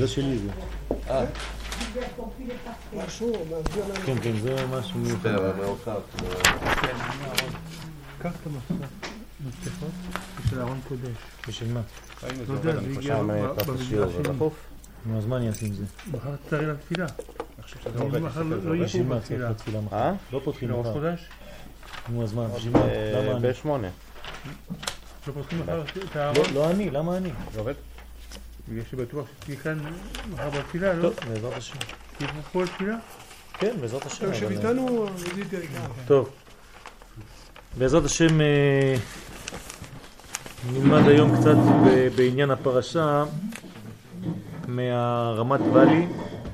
זה שלי זה. אה. כן, כן, זה משהו מיוחד. בסדר, מאוחר. קח את המפתח. מפתחות של ארון קודש. בשביל מה? לא יודע, זה הגיע שם ב- פס במגרש השיעור, שלי. נו, אז מה אני אעשה עם זה? מחר תצטרך לתפילה. מחר לא לא בשביל יהיה פה בתפילה. אה? לא פותחים לראש מחר. נו, אז מה? בשביל מה? למה אני? בשמונה. לא פותחים מחר את לא, הארון? לא אני, למה אני? זה עובד? בגלל שבטוח שתהיה כאן מחר בתפילה, לא? טוב, בעזרת השם. תהיה פה כל תפילה? כן, בעזרת השם. יושב אבל- איתנו ידיד יקר. טוב, בעזרת השם אה, נלמד היום קצת בעניין הפרשה מהרמת ואלי,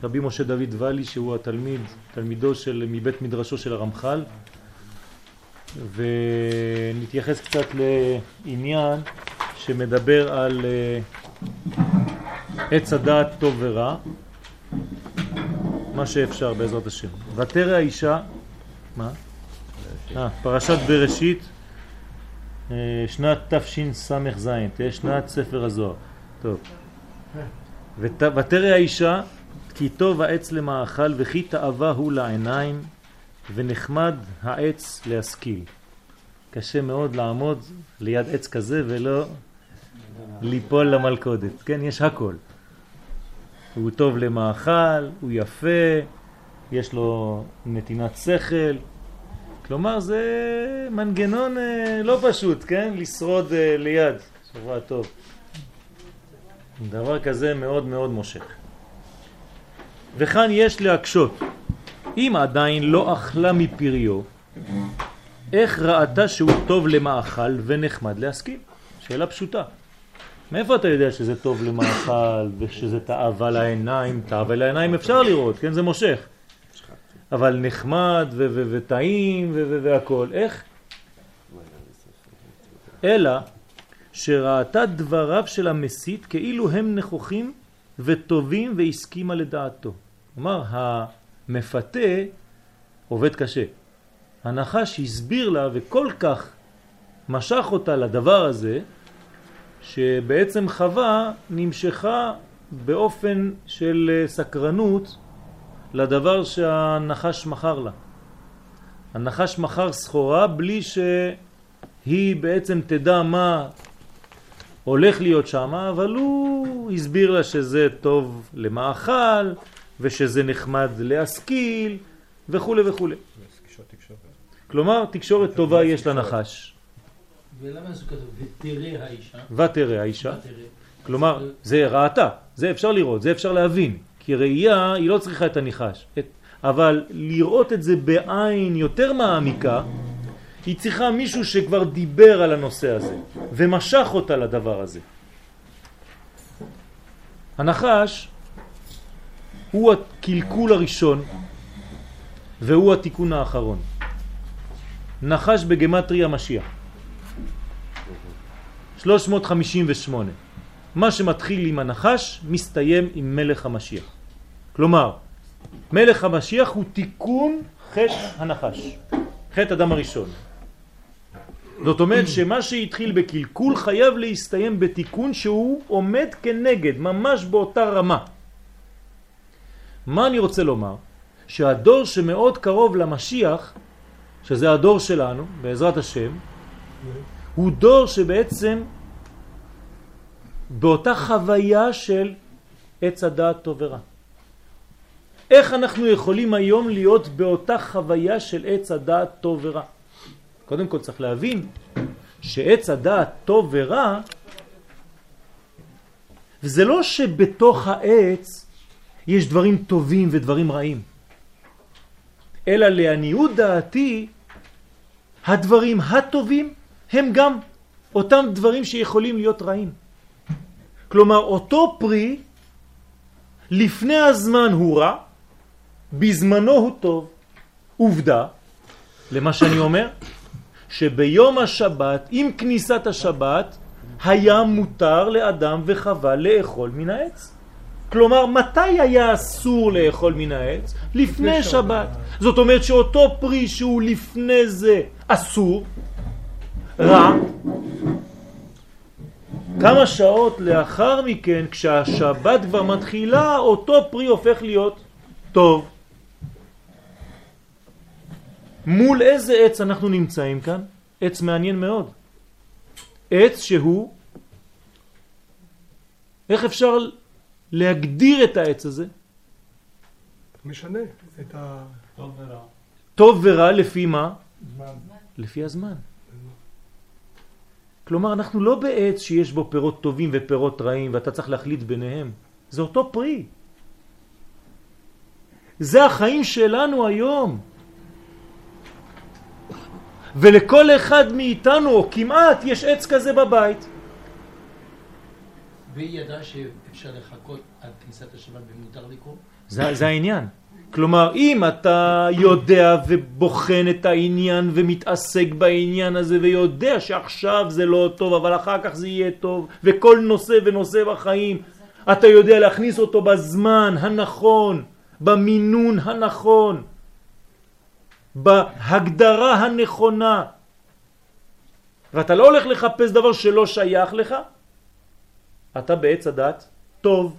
רבי משה דוד ואלי שהוא התלמיד, תלמידו של, מבית מדרשו של הרמח"ל ונתייחס קצת לעניין שמדבר על אה, עץ הדעת טוב ורע, מה שאפשר בעזרת השם. ותרא האישה, מה? אה, פרשת בראשית, אה, שנת תשס"ז, תהיה שנת ספר הזוהר. טוב. ות- ותרא האישה, כי טוב העץ למאכל וכי תאווה הוא לעיניים ונחמד העץ להשכיל. קשה מאוד לעמוד ליד עץ כזה ולא ליפול למלכודת, כן? יש הכל. הוא טוב למאכל, הוא יפה, יש לו נתינת שכל, כלומר זה מנגנון אה, לא פשוט, כן? לשרוד אה, ליד, שבוע טוב. דבר כזה מאוד מאוד מושך. וכאן יש להקשות, אם עדיין לא אכלה מפריו, איך ראתה שהוא טוב למאכל ונחמד להשכיל? שאלה פשוטה. מאיפה אתה יודע שזה טוב למאכל ושזה תאווה לעיניים? תאווה לעיניים אפשר לראות, כן? זה מושך. אבל נחמד וטעים ו- ו- והכל. איך? אלא שראתה דבריו של המסית כאילו הם נכוחים וטובים והסכימה לדעתו. כלומר, המפתה עובד קשה. הנחש הסביר לה וכל כך משך אותה לדבר הזה, שבעצם חווה נמשכה באופן של אה, סקרנות לדבר שהנחש מכר לה. הנחש מכר סחורה בלי שהיא בעצם תדע מה הולך להיות שם, אבל הוא הסביר לה שזה טוב למאכל ושזה נחמד להשכיל וכו' וכו'. כלומר, תקשורת טובה יש לנחש. ולמה זה כתוב? ותראה האישה. ותראה האישה. כלומר, זה ראתה, זה אפשר לראות, זה אפשר להבין. כי ראייה היא לא צריכה את הניחש. את, אבל לראות את זה בעין יותר מעמיקה, היא צריכה מישהו שכבר דיבר על הנושא הזה, ומשך אותה לדבר הזה. הנחש הוא הקלקול הראשון, והוא התיקון האחרון. נחש בגמטריה משיח. 358. מה שמתחיל עם הנחש מסתיים עם מלך המשיח. כלומר, מלך המשיח הוא תיקון חטא הנחש, חטא אדם הראשון. זאת אומרת שמה שהתחיל בקלקול חייב להסתיים בתיקון שהוא עומד כנגד, ממש באותה רמה. מה אני רוצה לומר? שהדור שמאוד קרוב למשיח, שזה הדור שלנו, בעזרת השם, הוא דור שבעצם באותה חוויה של עץ הדעת טוב ורע. איך אנחנו יכולים היום להיות באותה חוויה של עץ הדעת טוב ורע? קודם כל צריך להבין שעץ הדעת טוב ורע וזה לא שבתוך העץ יש דברים טובים ודברים רעים, אלא לעניות דעתי הדברים הטובים הם גם אותם דברים שיכולים להיות רעים. כלומר, אותו פרי לפני הזמן הוא רע, בזמנו הוא טוב. עובדה, למה שאני אומר, שביום השבת, עם כניסת השבת, היה מותר לאדם וחווה לאכול מן העץ. כלומר, מתי היה אסור לאכול מן העץ? לפני שבת. זאת אומרת שאותו פרי שהוא לפני זה אסור, רע, כמה שעות לאחר מכן, כשהשבת כבר מתחילה, אותו פרי הופך להיות טוב. מול איזה עץ אנחנו נמצאים כאן? עץ מעניין מאוד. עץ שהוא, איך אפשר להגדיר את העץ הזה? משנה את ה... טוב ורע. טוב ורע לפי מה? זמן. לפי הזמן. כלומר, אנחנו לא בעץ שיש בו פירות טובים ופירות רעים ואתה צריך להחליט ביניהם. זה אותו פרי. זה החיים שלנו היום. ולכל אחד מאיתנו, או כמעט, יש עץ כזה בבית. והיא ידעה שאפשר לחכות עד כניסת השבת ומותר לקרוא? זה, זה העניין. כלומר, אם אתה יודע ובוחן את העניין ומתעסק בעניין הזה ויודע שעכשיו זה לא טוב, אבל אחר כך זה יהיה טוב, וכל נושא ונושא בחיים, אתה יודע להכניס אותו בזמן הנכון, במינון הנכון, בהגדרה הנכונה, ואתה לא הולך לחפש דבר שלא שייך לך, אתה בעץ הדת טוב.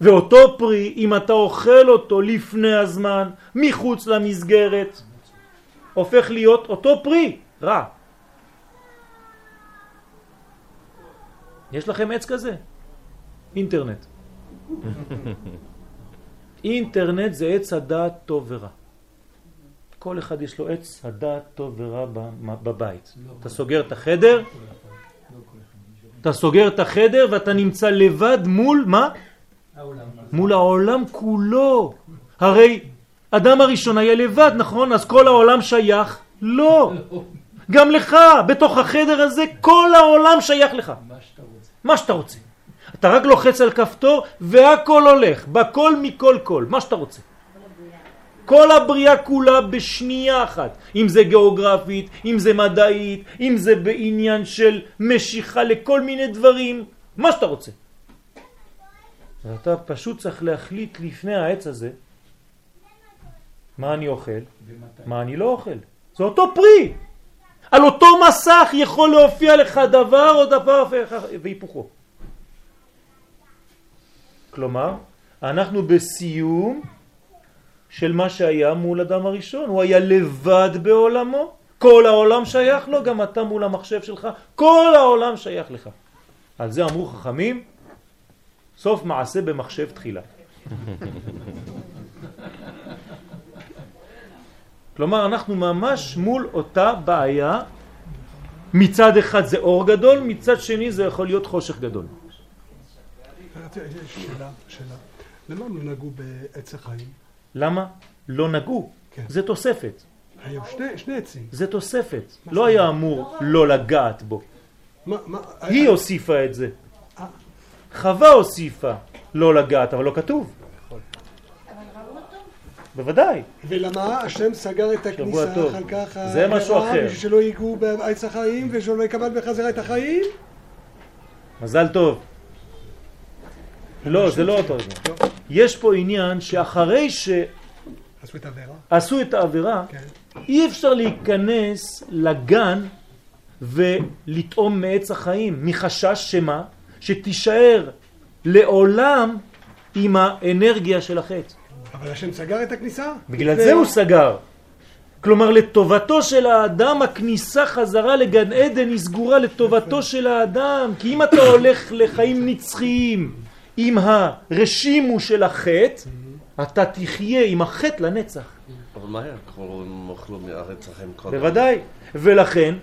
ואותו פרי, אם אתה אוכל אותו לפני הזמן, מחוץ למסגרת, הופך להיות אותו פרי, רע. יש לכם עץ כזה? אינטרנט. אינטרנט זה עץ הדעת טוב ורע. כל אחד יש לו עץ הדעת טוב ורע בבית. אתה סוגר את החדר, אתה סוגר את החדר ואתה נמצא לבד מול מה? מול העולם כולו. הרי אדם הראשון היה לבד, נכון? אז כל העולם שייך? לא. גם לך, בתוך החדר הזה, כל העולם שייך לך. מה שאתה רוצה. מה שאתה רוצה. אתה רק לוחץ על כפתור והכל הולך, בכל מכל כל, מה שאתה רוצה. כל הבריאה כולה בשנייה אחת, אם זה גיאוגרפית, אם זה מדעית, אם זה בעניין של משיכה לכל מיני דברים, מה שאתה רוצה. ואתה פשוט צריך להחליט לפני העץ הזה מה אני אוכל, ומתי? מה אני לא אוכל. זה אותו פרי. על אותו מסך יכול להופיע לך דבר או דבר והיפוכו. כלומר, אנחנו בסיום של מה שהיה מול אדם הראשון. הוא היה לבד בעולמו, כל העולם שייך לו, גם אתה מול המחשב שלך, כל העולם שייך לך. על זה אמרו חכמים, סוף מעשה במחשב תחילה. כלומר, אנחנו ממש מול אותה בעיה. מצד אחד זה אור גדול, מצד שני זה יכול להיות חושך גדול. שאלה, שאלה. למה לא נגעו בעץ החיים? למה? לא נגעו. כן. זה תוספת. היו שני, שני עצים. זה תוספת. לא היה אמור לא לגעת בו. מה, מה, היא הוסיפה את זה. חווה הוסיפה לא לגעת, אבל לא כתוב. בוודאי. ולמה השם סגר את הכניסה. אחר כך? זה משהו אחר. בשביל שלא ייגעו בעץ החיים ושלא יקבל בחזרה את החיים? מזל טוב. לא, זה לא אותו דבר. יש פה עניין שאחרי שעשו עשו את העבירה? את העבירה, כן. אי אפשר להיכנס לגן ולטעום מעץ החיים, מחשש שמה? שתישאר לעולם עם האנרגיה של החטא. אבל השם סגר את הכניסה? בגלל זה הוא סגר. כלומר, לטובתו של האדם, הכניסה חזרה לגן עדן היא סגורה לטובתו של האדם. כי אם אתה הולך לחיים נצחיים עם הרשימו של החטא, אתה תחיה עם החטא לנצח. אבל מה היה קורה אם הם אכלו מהארץ החיים קודם? בוודאי. ולכן,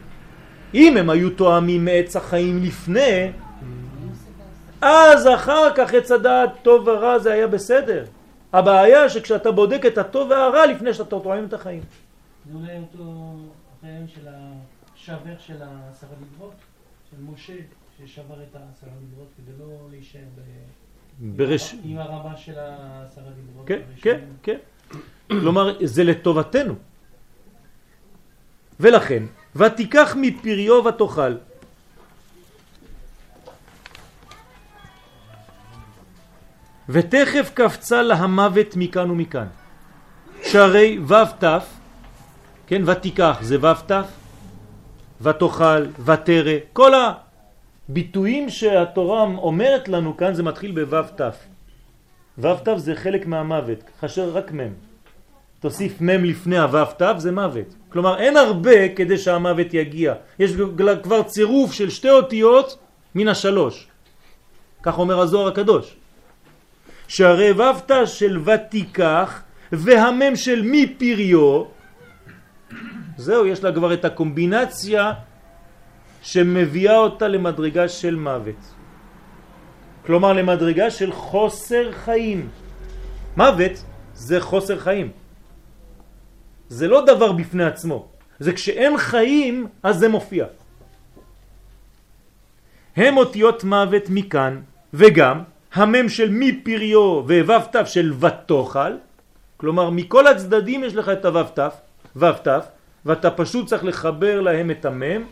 אם הם היו תואמים מעץ החיים לפני, אז אחר כך עץ הדעת טוב ורע זה היה בסדר. הבעיה שכשאתה בודק את הטוב והרע לפני שאתה תואם את החיים. זה אולי אותו רעיון של השבר של עשרה דיברות, של משה, ששבר את העשרה דיברות כדי לא להישאר ב... ברש... עם הרמה של העשרה דיברות. כן. כן, כן. כלומר, זה לטובתנו. ולכן, ותיקח מפריו ותאכל. ותכף קפצה לה המוות מכאן ומכאן. שהרי ו' ת', כן, ותיקח זה ו' ת', ותאכל, ותרא, כל ביטויים שהתורה אומרת לנו כאן זה מתחיל בו"ו ת'. ו"ו ת' זה חלק מהמוות, חשר רק מ'. תוסיף מ' לפני הו"ו ת' זה מוות. כלומר אין הרבה כדי שהמוות יגיע. יש כבר צירוף של שתי אותיות מן השלוש. כך אומר הזוהר הקדוש. שהרי ו"ו ת' של ותיקח והמם של מי פריו, זהו, יש לה כבר את הקומבינציה שמביאה אותה למדרגה של מוות. כלומר למדרגה של חוסר חיים. מוות זה חוסר חיים. זה לא דבר בפני עצמו. זה כשאין חיים אז זה מופיע. הם אותיות מוות מכאן וגם המם של מי פריו וו"ו ת' של ותאכל, כלומר מכל הצדדים יש לך את הו"ו ת', ו"ו ת', ואתה פשוט צריך לחבר להם את המם,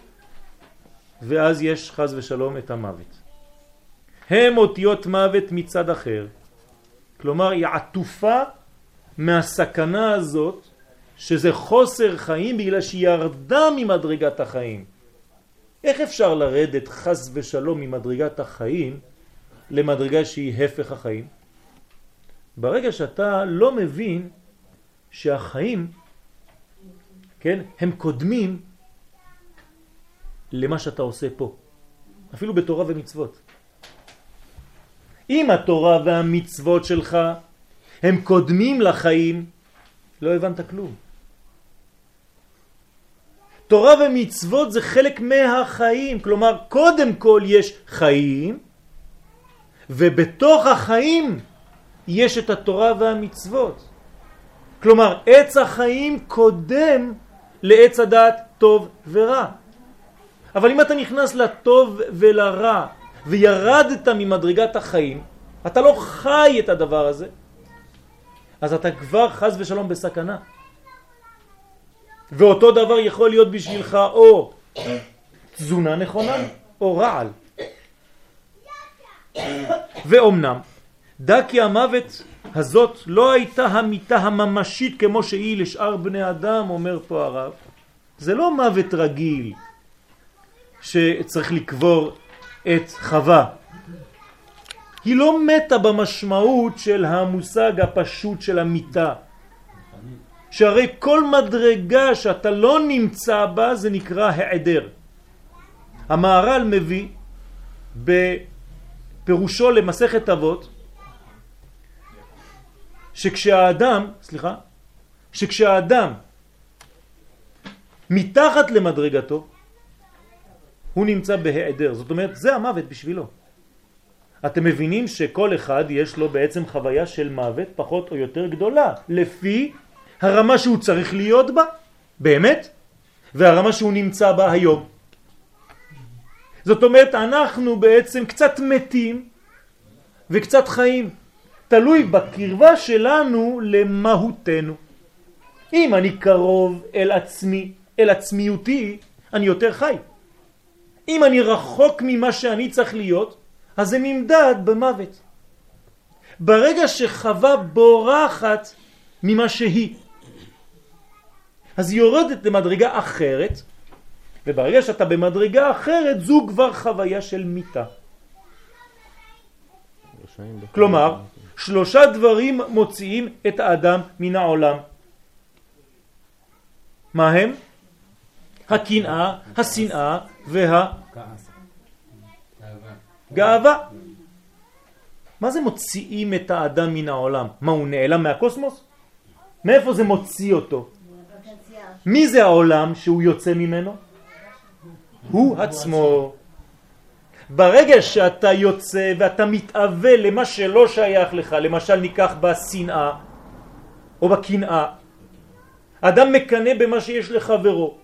ואז יש חז ושלום את המוות. הם אותיות מוות מצד אחר, כלומר היא עטופה מהסכנה הזאת שזה חוסר חיים בגלל שהיא ירדה ממדרגת החיים. איך אפשר לרדת חס ושלום ממדרגת החיים למדרגה שהיא הפך החיים? ברגע שאתה לא מבין שהחיים, כן, הם קודמים למה שאתה עושה פה, אפילו בתורה ומצוות. אם התורה והמצוות שלך הם קודמים לחיים, לא הבנת כלום. תורה ומצוות זה חלק מהחיים, כלומר קודם כל יש חיים ובתוך החיים יש את התורה והמצוות. כלומר עץ החיים קודם לעץ הדעת טוב ורע. אבל אם אתה נכנס לטוב ולרע וירדת ממדרגת החיים, אתה לא חי את הדבר הזה, אז אתה כבר חז ושלום בסכנה. ואותו דבר יכול להיות בשבילך או תזונה נכונה או רעל. ואומנם, דע כי המוות הזאת לא הייתה המיטה הממשית כמו שהיא לשאר בני אדם, אומר פה הרב. זה לא מוות רגיל שצריך לקבור את חווה. היא לא מתה במשמעות של המושג הפשוט של המיטה. שהרי כל מדרגה שאתה לא נמצא בה זה נקרא העדר. המהר"ל מביא בפירושו למסכת אבות שכשהאדם, סליחה, שכשהאדם מתחת למדרגתו הוא נמצא בהיעדר, זאת אומרת זה המוות בשבילו. אתם מבינים שכל אחד יש לו בעצם חוויה של מוות פחות או יותר גדולה לפי הרמה שהוא צריך להיות בה, באמת, והרמה שהוא נמצא בה היום. זאת אומרת, אנחנו בעצם קצת מתים וקצת חיים. תלוי בקרבה שלנו למהותנו. אם אני קרוב אל עצמי, אל עצמיותי, אני יותר חי. אם אני רחוק ממה שאני צריך להיות, אז זה נמדד במוות. ברגע שחווה בורחת ממה שהיא, אז היא יורדת למדרגה אחרת, וברגע שאתה במדרגה אחרת זו כבר חוויה של מיטה. כלומר, שלושה דברים מוציאים את האדם מן העולם. מה הם? הקנאה, השנאה והגאווה. מה זה מוציאים את האדם מן העולם? מה, הוא נעלם מהקוסמוס? מאיפה זה מוציא אותו? מי זה העולם שהוא יוצא ממנו? הוא עצמו. ברגע שאתה יוצא ואתה מתאווה למה שלא שייך לך, למשל ניקח בשנאה או בקנאה, אדם מקנה במה שיש לחברו.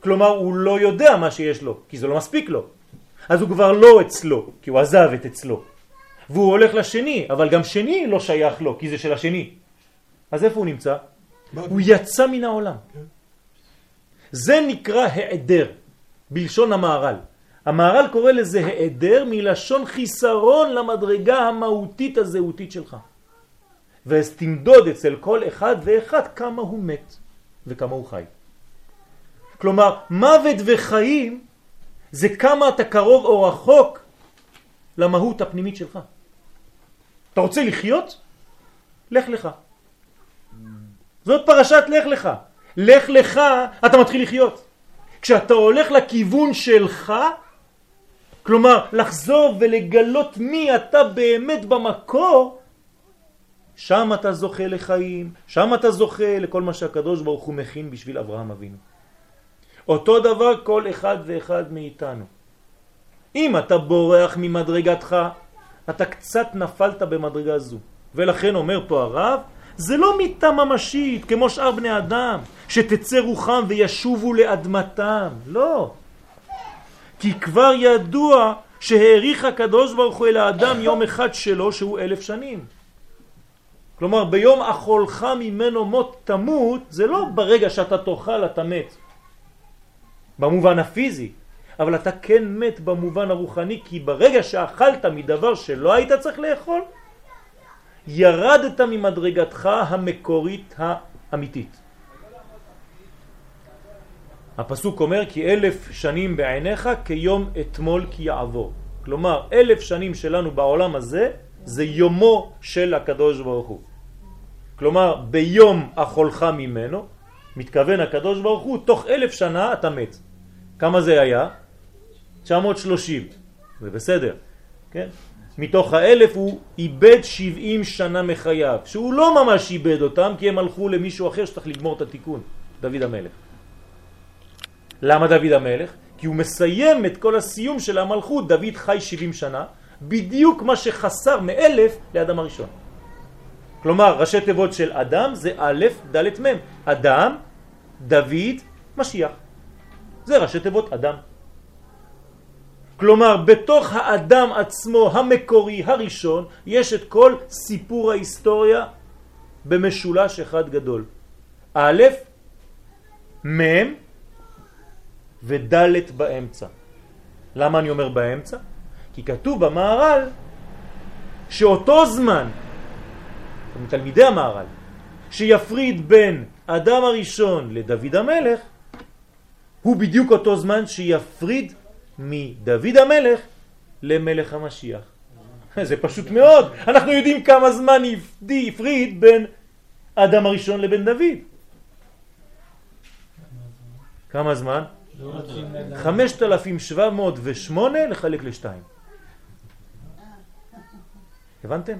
כלומר, הוא לא יודע מה שיש לו, כי זה לא מספיק לו. אז הוא כבר לא אצלו, כי הוא עזב את אצלו. והוא הולך לשני, אבל גם שני לא שייך לו, כי זה של השני. אז איפה הוא נמצא? הוא יצא מן העולם. זה נקרא העדר, בלשון המהר"ל. המהר"ל קורא לזה העדר מלשון חיסרון למדרגה המהותית הזהותית שלך. ואז תמדוד אצל כל אחד ואחד כמה הוא מת וכמה הוא חי. כלומר, מוות וחיים זה כמה אתה קרוב או רחוק למהות הפנימית שלך. אתה רוצה לחיות? לך לך. זאת פרשת לך לך. לך לך, אתה מתחיל לחיות. כשאתה הולך לכיוון שלך, כלומר לחזור ולגלות מי אתה באמת במקור, שם אתה זוכה לחיים, שם אתה זוכה לכל מה שהקדוש ברוך הוא מכין בשביל אברהם אבינו. אותו דבר כל אחד ואחד מאיתנו. אם אתה בורח ממדרגתך, אתה קצת נפלת במדרגה זו. ולכן אומר פה הרב, זה לא מיטה ממשית כמו שאר בני אדם, שתצא רוחם וישובו לאדמתם. לא. כי כבר ידוע שהעריך הקדוש ברוך הוא אל האדם יום אחד שלו שהוא אלף שנים. כלומר ביום אכולך ממנו מות תמות זה לא ברגע שאתה תאכל אתה מת במובן הפיזי אבל אתה כן מת במובן הרוחני כי ברגע שאכלת מדבר שלא היית צריך לאכול ירדת ממדרגתך המקורית האמיתית הפסוק אומר כי אלף שנים בעיניך כיום אתמול כי יעבור כלומר אלף שנים שלנו בעולם הזה זה יומו של הקדוש ברוך הוא. כלומר, ביום אכולך ממנו, מתכוון הקדוש ברוך הוא, תוך אלף שנה אתה מת. כמה זה היה? 930. זה בסדר, כן? מתוך האלף הוא איבד 70 שנה מחייו, שהוא לא ממש איבד אותם כי הם הלכו למישהו אחר שצריך לגמור את התיקון, דוד המלך. למה דוד המלך? כי הוא מסיים את כל הסיום של המלכות, דוד חי 70 שנה, בדיוק מה שחסר מאלף לאדם הראשון. כלומר, ראשי תיבות של אדם זה א', ד', מ'. אדם, דוד, משיח. זה ראשי תיבות אדם. כלומר, בתוך האדם עצמו המקורי הראשון, יש את כל סיפור ההיסטוריה במשולש אחד גדול. א', מ' וד' באמצע. למה אני אומר באמצע? כי כתוב במערל שאותו זמן, מתלמידי המערל, שיפריד בין אדם הראשון לדוד המלך, הוא בדיוק אותו זמן שיפריד מדוד המלך למלך המשיח. זה פשוט מאוד. אנחנו יודעים כמה זמן הפריד בין אדם הראשון לבין דוד. כמה זמן? 5,708 לחלק לשתיים. הבנתם?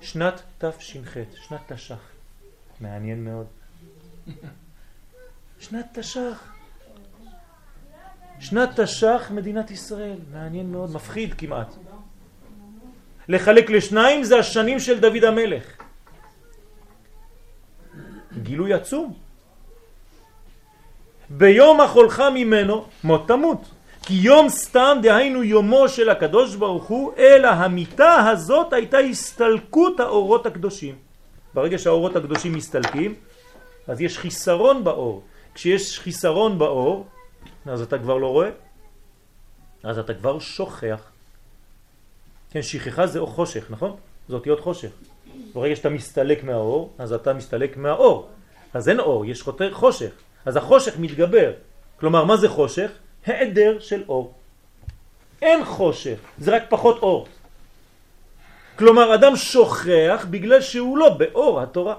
שנת תש"ח, שנת תש"ח. מעניין מאוד. שנת תש"ח. שנת תש"ח מדינת ישראל. מעניין מאוד, מפחיד כמעט. לחלק לשניים זה השנים של דוד המלך. גילוי עצום. ביום אכולך ממנו מות תמות. כי יום סתם דהיינו יומו של הקדוש ברוך הוא, אלא המיטה הזאת הייתה הסתלקות האורות הקדושים. ברגע שהאורות הקדושים מסתלקים, אז יש חיסרון באור. כשיש חיסרון באור, אז אתה כבר לא רואה, אז אתה כבר שוכח. כן, שכחה זה חושך, נכון? זה אותיות חושך. ברגע שאתה מסתלק מהאור, אז אתה מסתלק מהאור. אז אין אור, יש חושך. אז החושך מתגבר. כלומר, מה זה חושך? העדר של אור. אין חושך, זה רק פחות אור. כלומר, אדם שוכח בגלל שהוא לא באור התורה.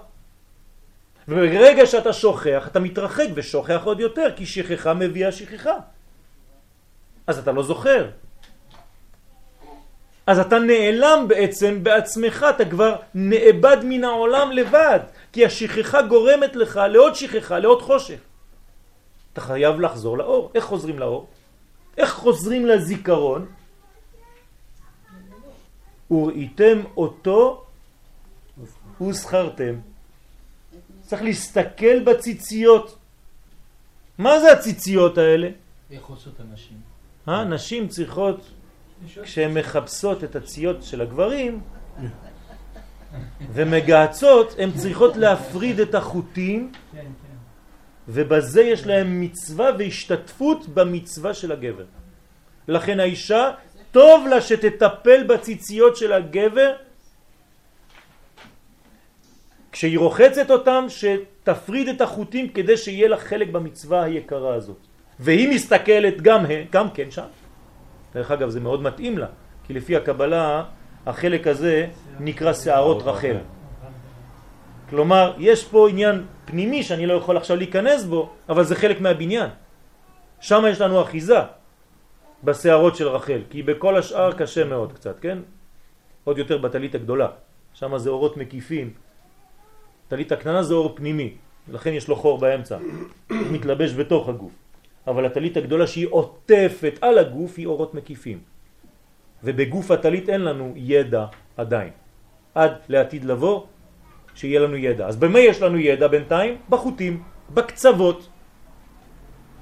וברגע שאתה שוכח, אתה מתרחק ושוכח עוד יותר, כי שכחה מביאה שכחה. אז אתה לא זוכר. אז אתה נעלם בעצם בעצמך, אתה כבר נאבד מן העולם לבד, כי השכחה גורמת לך לעוד שכחה, לעוד חושך. אתה חייב לחזור לאור. איך חוזרים לאור? איך חוזרים לזיכרון? וראיתם אותו וזכרתם. צריך להסתכל בציציות. מה זה הציציות האלה? איך עושות הנשים? אה, נשים צריכות, כשהן מחפשות את הציות של הגברים ומגעצות, הן צריכות להפריד את החוטים כן, כן. ובזה יש להם מצווה והשתתפות במצווה של הגבר. לכן האישה, טוב לה שתטפל בציציות של הגבר, כשהיא רוחצת אותם, שתפריד את החוטים כדי שיהיה לה חלק במצווה היקרה הזאת. והיא מסתכלת גם, גם כן שם, דרך אגב, זה מאוד מתאים לה, כי לפי הקבלה, החלק הזה נקרא שערות רחל. כלומר, יש פה עניין פנימי שאני לא יכול עכשיו להיכנס בו, אבל זה חלק מהבניין. שם יש לנו אחיזה בשערות של רחל, כי בכל השאר קשה מאוד קצת, כן? עוד יותר בטלית הגדולה. שם זה אורות מקיפים. טלית הקטנה זה אור פנימי, לכן יש לו חור באמצע. הוא מתלבש בתוך הגוף. אבל הטלית הגדולה שהיא עוטפת על הגוף היא אורות מקיפים. ובגוף הטלית אין לנו ידע עדיין. עד לעתיד לבוא שיהיה לנו ידע. אז במה יש לנו ידע בינתיים? בחוטים, בקצוות.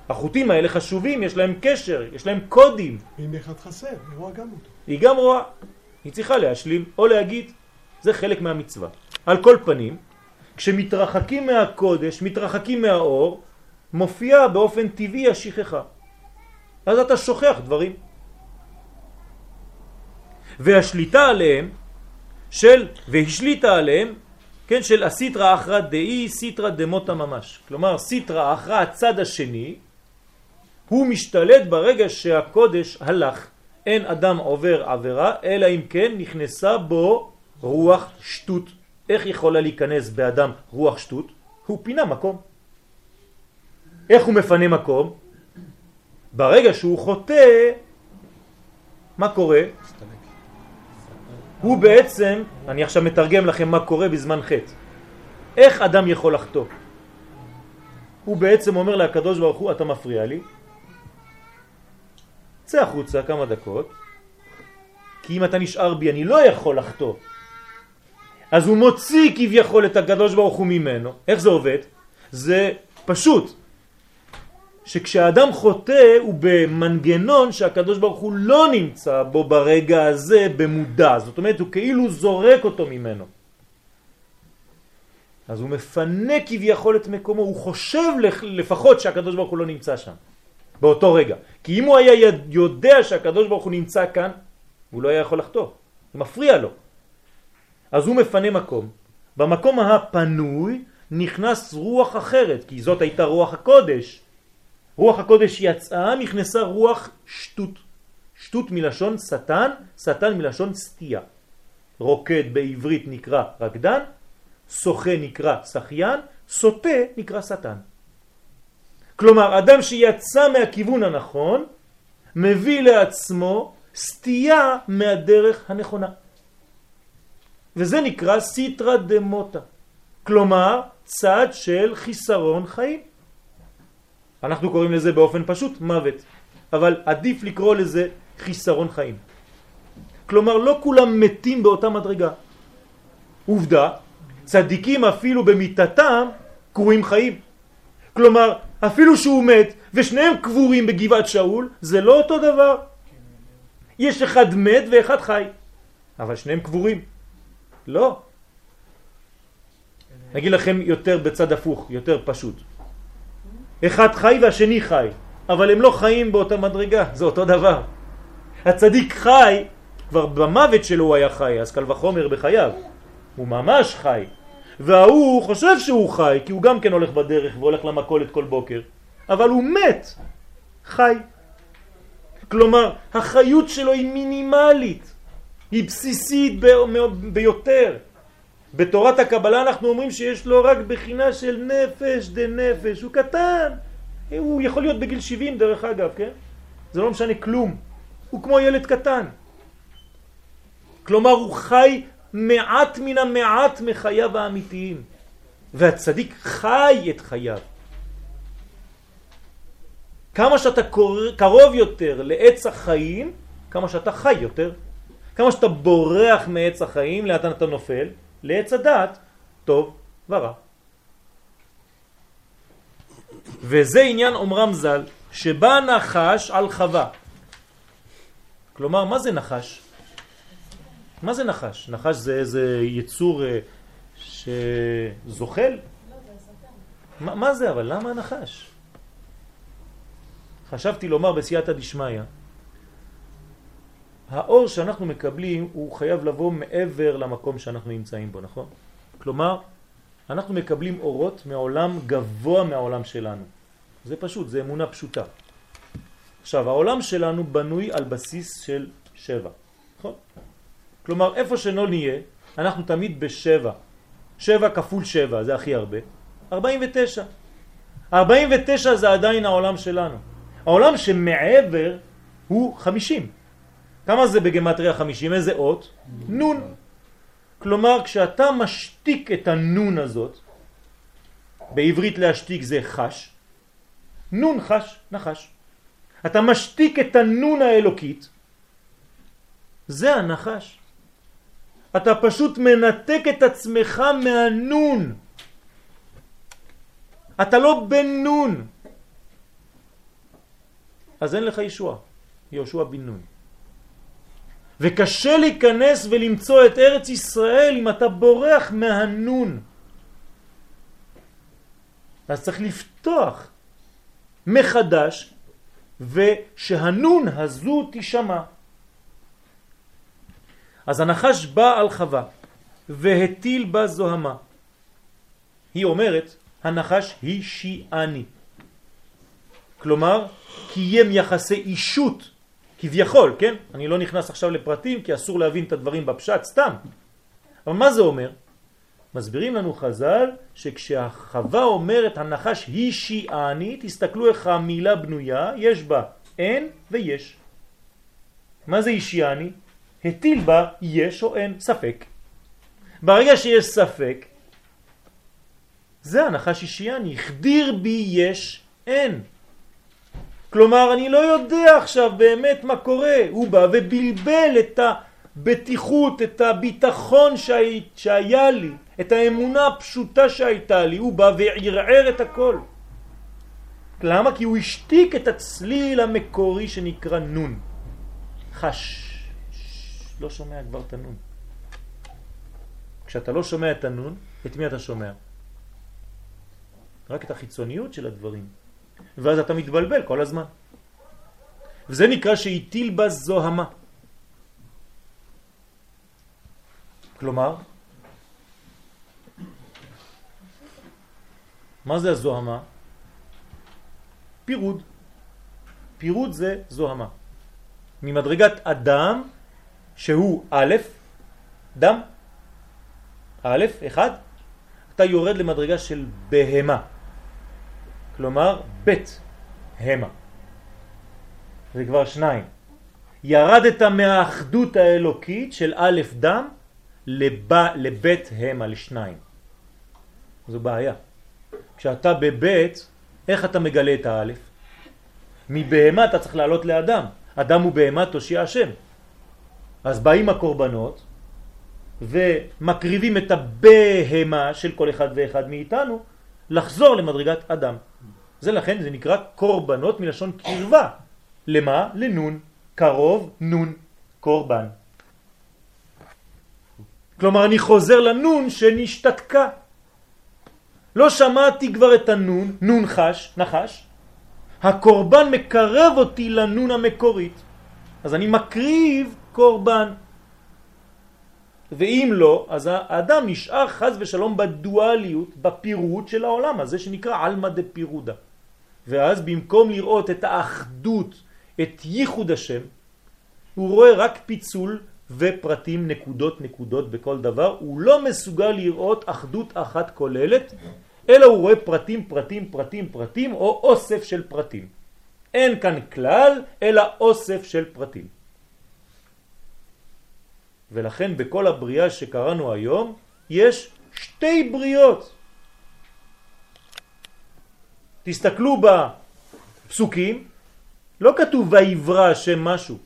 החוטים האלה חשובים, יש להם קשר, יש להם קודים. אם אחד חסר, היא רואה גם אותו. היא גם רואה. היא צריכה להשלים או להגיד, זה חלק מהמצווה. על כל פנים, כשמתרחקים מהקודש, מתרחקים מהאור, מופיעה באופן טבעי השכחה. אז אתה שוכח דברים. והשליטה עליהם של, והשליטה עליהם, כן, של הסיטרא אחרא דאי סיטרא דמוטה ממש. כלומר, סיטרא אחרא הצד השני, הוא משתלט ברגע שהקודש הלך. אין אדם עובר עבירה, אלא אם כן נכנסה בו רוח שטות. איך יכולה להיכנס באדם רוח שטות? הוא פינה מקום. איך הוא מפנה מקום? ברגע שהוא חוטא, מה קורה? הוא בעצם, אני עכשיו מתרגם לכם מה קורה בזמן חטא. איך אדם יכול לחטוא? הוא בעצם אומר לקדוש ברוך הוא, אתה מפריע לי, צא החוצה כמה דקות, כי אם אתה נשאר בי אני לא יכול לחטוא. אז הוא מוציא כביכול את הקדוש ברוך הוא ממנו. איך זה עובד? זה פשוט. שכשאדם חוטא הוא במנגנון שהקדוש ברוך הוא לא נמצא בו ברגע הזה במודע. זאת אומרת, הוא כאילו זורק אותו ממנו. אז הוא מפנה כביכול את מקומו, הוא חושב לפחות שהקדוש ברוך הוא לא נמצא שם, באותו רגע. כי אם הוא היה יודע שהקדוש ברוך הוא נמצא כאן, הוא לא היה יכול לחטוא, זה מפריע לו. אז הוא מפנה מקום. במקום הפנוי נכנס רוח אחרת, כי זאת הייתה רוח הקודש. רוח הקודש יצאה, נכנסה רוח שטות. שטות מלשון שטן, שטן מלשון סטייה. רוקד בעברית נקרא רקדן, שוחה נקרא שחיין, סוטה נקרא שטן. כלומר, אדם שיצא מהכיוון הנכון, מביא לעצמו סטייה מהדרך הנכונה. וזה נקרא סיטרה דמוטה. כלומר, צד של חיסרון חיים. אנחנו קוראים לזה באופן פשוט מוות, אבל עדיף לקרוא לזה חיסרון חיים. כלומר, לא כולם מתים באותה מדרגה. עובדה, צדיקים אפילו במיטתם קרויים חיים. כלומר, אפילו שהוא מת ושניהם קבורים בגבעת שאול, זה לא אותו דבר. יש אחד מת ואחד חי, אבל שניהם קבורים. לא. אגיד לכם יותר בצד הפוך, יותר פשוט. אחד חי והשני חי, אבל הם לא חיים באותה מדרגה, זה אותו דבר. הצדיק חי, כבר במוות שלו הוא היה חי, אז קל וחומר בחייו. הוא ממש חי. וההוא חושב שהוא חי, כי הוא גם כן הולך בדרך והולך למכולת כל בוקר, אבל הוא מת, חי. כלומר, החיות שלו היא מינימלית, היא בסיסית ביותר. בתורת הקבלה אנחנו אומרים שיש לו רק בחינה של נפש דה נפש, הוא קטן, הוא יכול להיות בגיל 70 דרך אגב, כן? זה לא משנה כלום, הוא כמו ילד קטן. כלומר הוא חי מעט מן המעט מחייו האמיתיים, והצדיק חי את חייו. כמה שאתה קרוב יותר לעץ החיים, כמה שאתה חי יותר. כמה שאתה בורח מעץ החיים, לאט אתה נופל, לעץ הדעת, טוב ורע. וזה עניין אומרם ז"ל, שבא נחש על חווה. כלומר, מה זה נחש? מה זה נחש? נחש זה איזה יצור אה, שזוחל? מה, זה אבל? למה נחש? חשבתי לומר בסייעתא דשמיא האור שאנחנו מקבלים הוא חייב לבוא מעבר למקום שאנחנו נמצאים בו, נכון? כלומר, אנחנו מקבלים אורות מעולם גבוה מהעולם שלנו. זה פשוט, זה אמונה פשוטה. עכשיו, העולם שלנו בנוי על בסיס של שבע, נכון? כלומר, איפה שלא נהיה, אנחנו תמיד בשבע. שבע כפול שבע, זה הכי הרבה. 49. 49 זה עדיין העולם שלנו. העולם שמעבר הוא 50. כמה זה בגמטריה 50? איזה אות? נון. כלומר, כשאתה משתיק את הנון הזאת, בעברית להשתיק זה חש, נון חש, נחש. אתה משתיק את הנון האלוקית, זה הנחש. אתה פשוט מנתק את עצמך מהנון. אתה לא בן נון. אז אין לך ישוע, יהושע בן נון. וקשה להיכנס ולמצוא את ארץ ישראל אם אתה בורח מהנון. אז צריך לפתוח מחדש ושהנון הזו תשמע. אז הנחש בא על חווה והטיל בה זוהמה. היא אומרת, הנחש היא שיעני. כלומר, קיים יחסי אישות, כביכול, כן? אני לא נכנס עכשיו לפרטים כי אסור להבין את הדברים בפשט סתם. אבל מה זה אומר? מסבירים לנו חז"ל שכשהחווה אומרת הנחש היא שיעני, תסתכלו איך המילה בנויה, יש בה אין ויש. מה זה אישיאני? הטיל בה יש או אין, ספק. ברגע שיש ספק, זה הנחש אישיאני, החדיר בי יש אין. כלומר, אני לא יודע עכשיו באמת מה קורה. הוא בא ובלבל את הבטיחות, את הביטחון שהי, שהיה לי, את האמונה הפשוטה שהייתה לי. הוא בא וערער את הכל. למה? כי הוא השתיק את הצליל המקורי שנקרא נון. חש. לא שומע כבר את הנון. כשאתה לא שומע את הנון, את מי אתה שומע? רק את החיצוניות של הדברים. ואז אתה מתבלבל כל הזמן. וזה נקרא שהטיל בה זוהמה. כלומר, מה זה הזוהמה? פירוד. פירוד זה זוהמה. ממדרגת אדם שהוא א', דם, א', אחד, אתה יורד למדרגה של בהמה. כלומר בית המה. זה כבר שניים. ירדת מהאחדות האלוקית של א' דם לב, לבית המה, לשניים. זו בעיה. כשאתה בבית, איך אתה מגלה את האלף? מבהמה אתה צריך לעלות לאדם. אדם הוא בהמה תושיע השם. אז באים הקורבנות ומקריבים את הבהמה של כל אחד ואחד מאיתנו לחזור למדרגת אדם. זה לכן זה נקרא קורבנות מלשון קרבה. למה? לנון. קרוב, נון, קורבן. כלומר אני חוזר לנון שנשתתקה. לא שמעתי כבר את הנון, נון חש, נחש. הקורבן מקרב אותי לנון המקורית. אז אני מקריב קורבן. ואם לא, אז האדם נשאר חז ושלום בדואליות, בפירוט של העולם הזה שנקרא אלמא דפירודה. ואז במקום לראות את האחדות, את ייחוד השם, הוא רואה רק פיצול ופרטים נקודות נקודות בכל דבר, הוא לא מסוגל לראות אחדות אחת כוללת, אלא הוא רואה פרטים פרטים פרטים פרטים או אוסף של פרטים. אין כאן כלל, אלא אוסף של פרטים. ולכן בכל הבריאה שקראנו היום יש שתי בריאות. תסתכלו בפסוקים, לא כתוב ויברא השם משהו.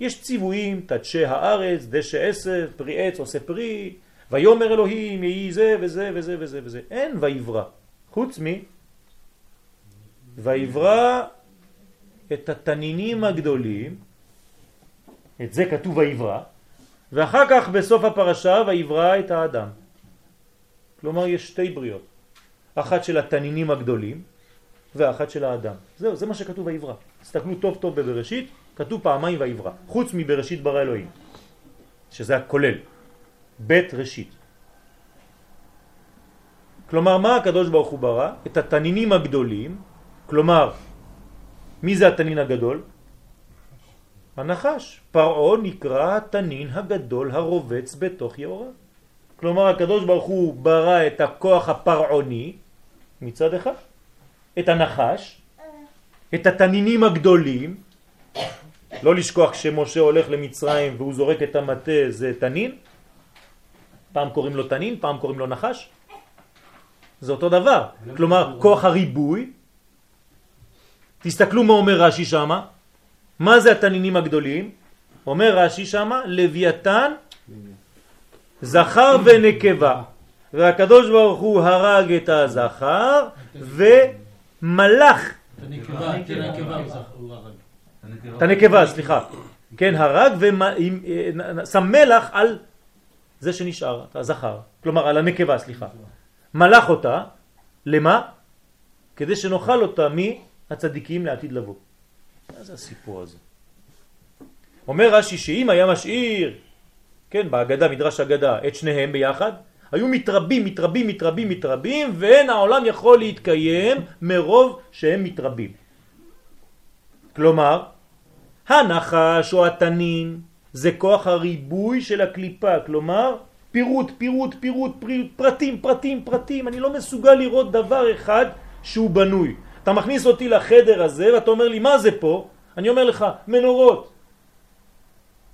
יש ציוויים, תדשי הארץ, דשא עשב, פרי עץ עושה פרי, ויומר אלוהים יהי זה וזה וזה וזה וזה. אין ויברא. חוץ מ... ויברא את התנינים הגדולים, את זה כתוב ויברא, ואחר כך בסוף הפרשה ויברא את האדם. כלומר יש שתי בריאות, אחת של התנינים הגדולים ואחת של האדם. זהו, זה מה שכתוב ויברא. תסתכלו טוב טוב בבראשית, כתוב פעמיים ויברא, חוץ מבראשית ברא אלוהים, שזה הכולל, בית ראשית. כלומר, מה הקדוש ברוך הוא ברא? את התנינים הגדולים, כלומר, מי זה התנין הגדול? הנחש. פרעו נקרא התנין הגדול הרובץ בתוך יאורה. כלומר הקדוש ברוך הוא ברא את הכוח הפרעוני מצד אחד, את הנחש, את התנינים הגדולים, לא לשכוח כשמשה הולך למצרים והוא זורק את המטה זה תנין, פעם קוראים לו תנין, פעם קוראים לו נחש, זה אותו דבר, כלומר כוח הריבוי, תסתכלו מה אומר רש"י שמה, מה זה התנינים הגדולים? אומר רש"י שמה, לוויתן זכר ונקבה. והקדוש ברוך הוא הרג את הזכר ומלך את הנקבה, סליחה, כן, הרג ושם מלח על זה שנשאר, הזכר, כלומר על הנקבה, סליחה. מלך אותה, למה? כדי שנאכל אותה מהצדיקים לעתיד לבוא. מה זה הסיפור הזה? אומר רש"י שאם היה משאיר, כן, בהגדה, מדרש הגדה, את שניהם ביחד, היו מתרבים, מתרבים, מתרבים, מתרבים, ואין העולם יכול להתקיים מרוב שהם מתרבים. כלומר, הנחש או התנין זה כוח הריבוי של הקליפה, כלומר, פירוט, פירוט, פירוט, פרטים, פרטים, פרטים. אני לא מסוגל לראות דבר אחד שהוא בנוי. אתה מכניס אותי לחדר הזה ואתה אומר לי, מה זה פה? אני אומר לך, מנורות,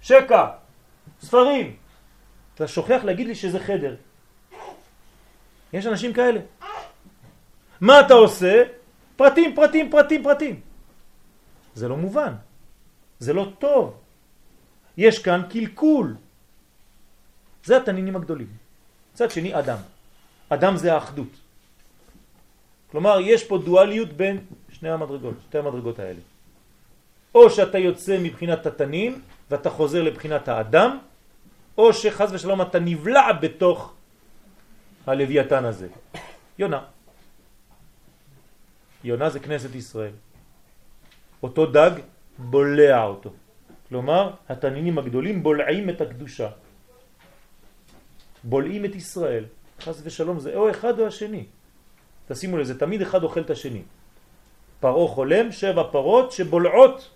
שקע, ספרים. אתה שוכח להגיד לי שזה חדר. יש אנשים כאלה. מה אתה עושה? פרטים, פרטים, פרטים, פרטים. זה לא מובן. זה לא טוב. יש כאן קלקול. זה התנינים הגדולים. צד שני, אדם. אדם זה האחדות. כלומר, יש פה דואליות בין שני המדרגות, שתי המדרגות האלה. או שאתה יוצא מבחינת התנים ואתה חוזר לבחינת האדם, או שחז ושלום אתה נבלע בתוך הלוויתן הזה. יונה. יונה זה כנסת ישראל. אותו דג בולע אותו. כלומר, התנינים הגדולים בולעים את הקדושה. בולעים את ישראל. חס ושלום זה או אחד או השני. תשימו לזה, תמיד אחד אוכל את השני. פרעה חולם, שבע פרות שבולעות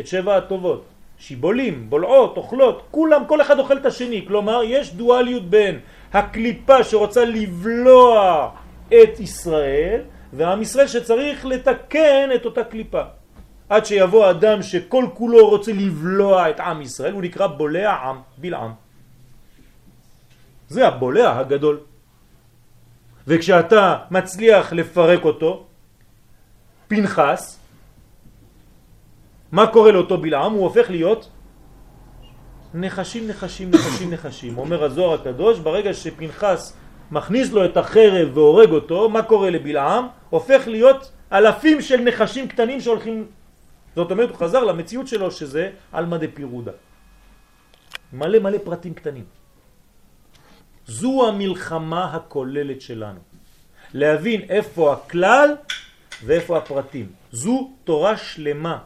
את שבע הטובות. שיבולים, בולעות, אוכלות, כולם, כל אחד אוכל את השני. כלומר, יש דואליות בין הקליפה שרוצה לבלוע את ישראל, ועם ישראל שצריך לתקן את אותה קליפה. עד שיבוא אדם שכל כולו רוצה לבלוע את עם ישראל, הוא נקרא בולע עם, בלעם. זה הבולע הגדול. וכשאתה מצליח לפרק אותו, פנחס, מה קורה לאותו בלעם? הוא הופך להיות נחשים, נחשים, נחשים, נחשים. אומר הזוהר הקדוש, ברגע שפנחס מכניס לו את החרב והורג אותו, מה קורה לבלעם? הופך להיות אלפים של נחשים קטנים שהולכים... זאת אומרת, הוא חזר למציאות שלו שזה על מדי פירודה. מלא מלא פרטים קטנים. זו המלחמה הכוללת שלנו. להבין איפה הכלל ואיפה הפרטים. זו תורה שלמה.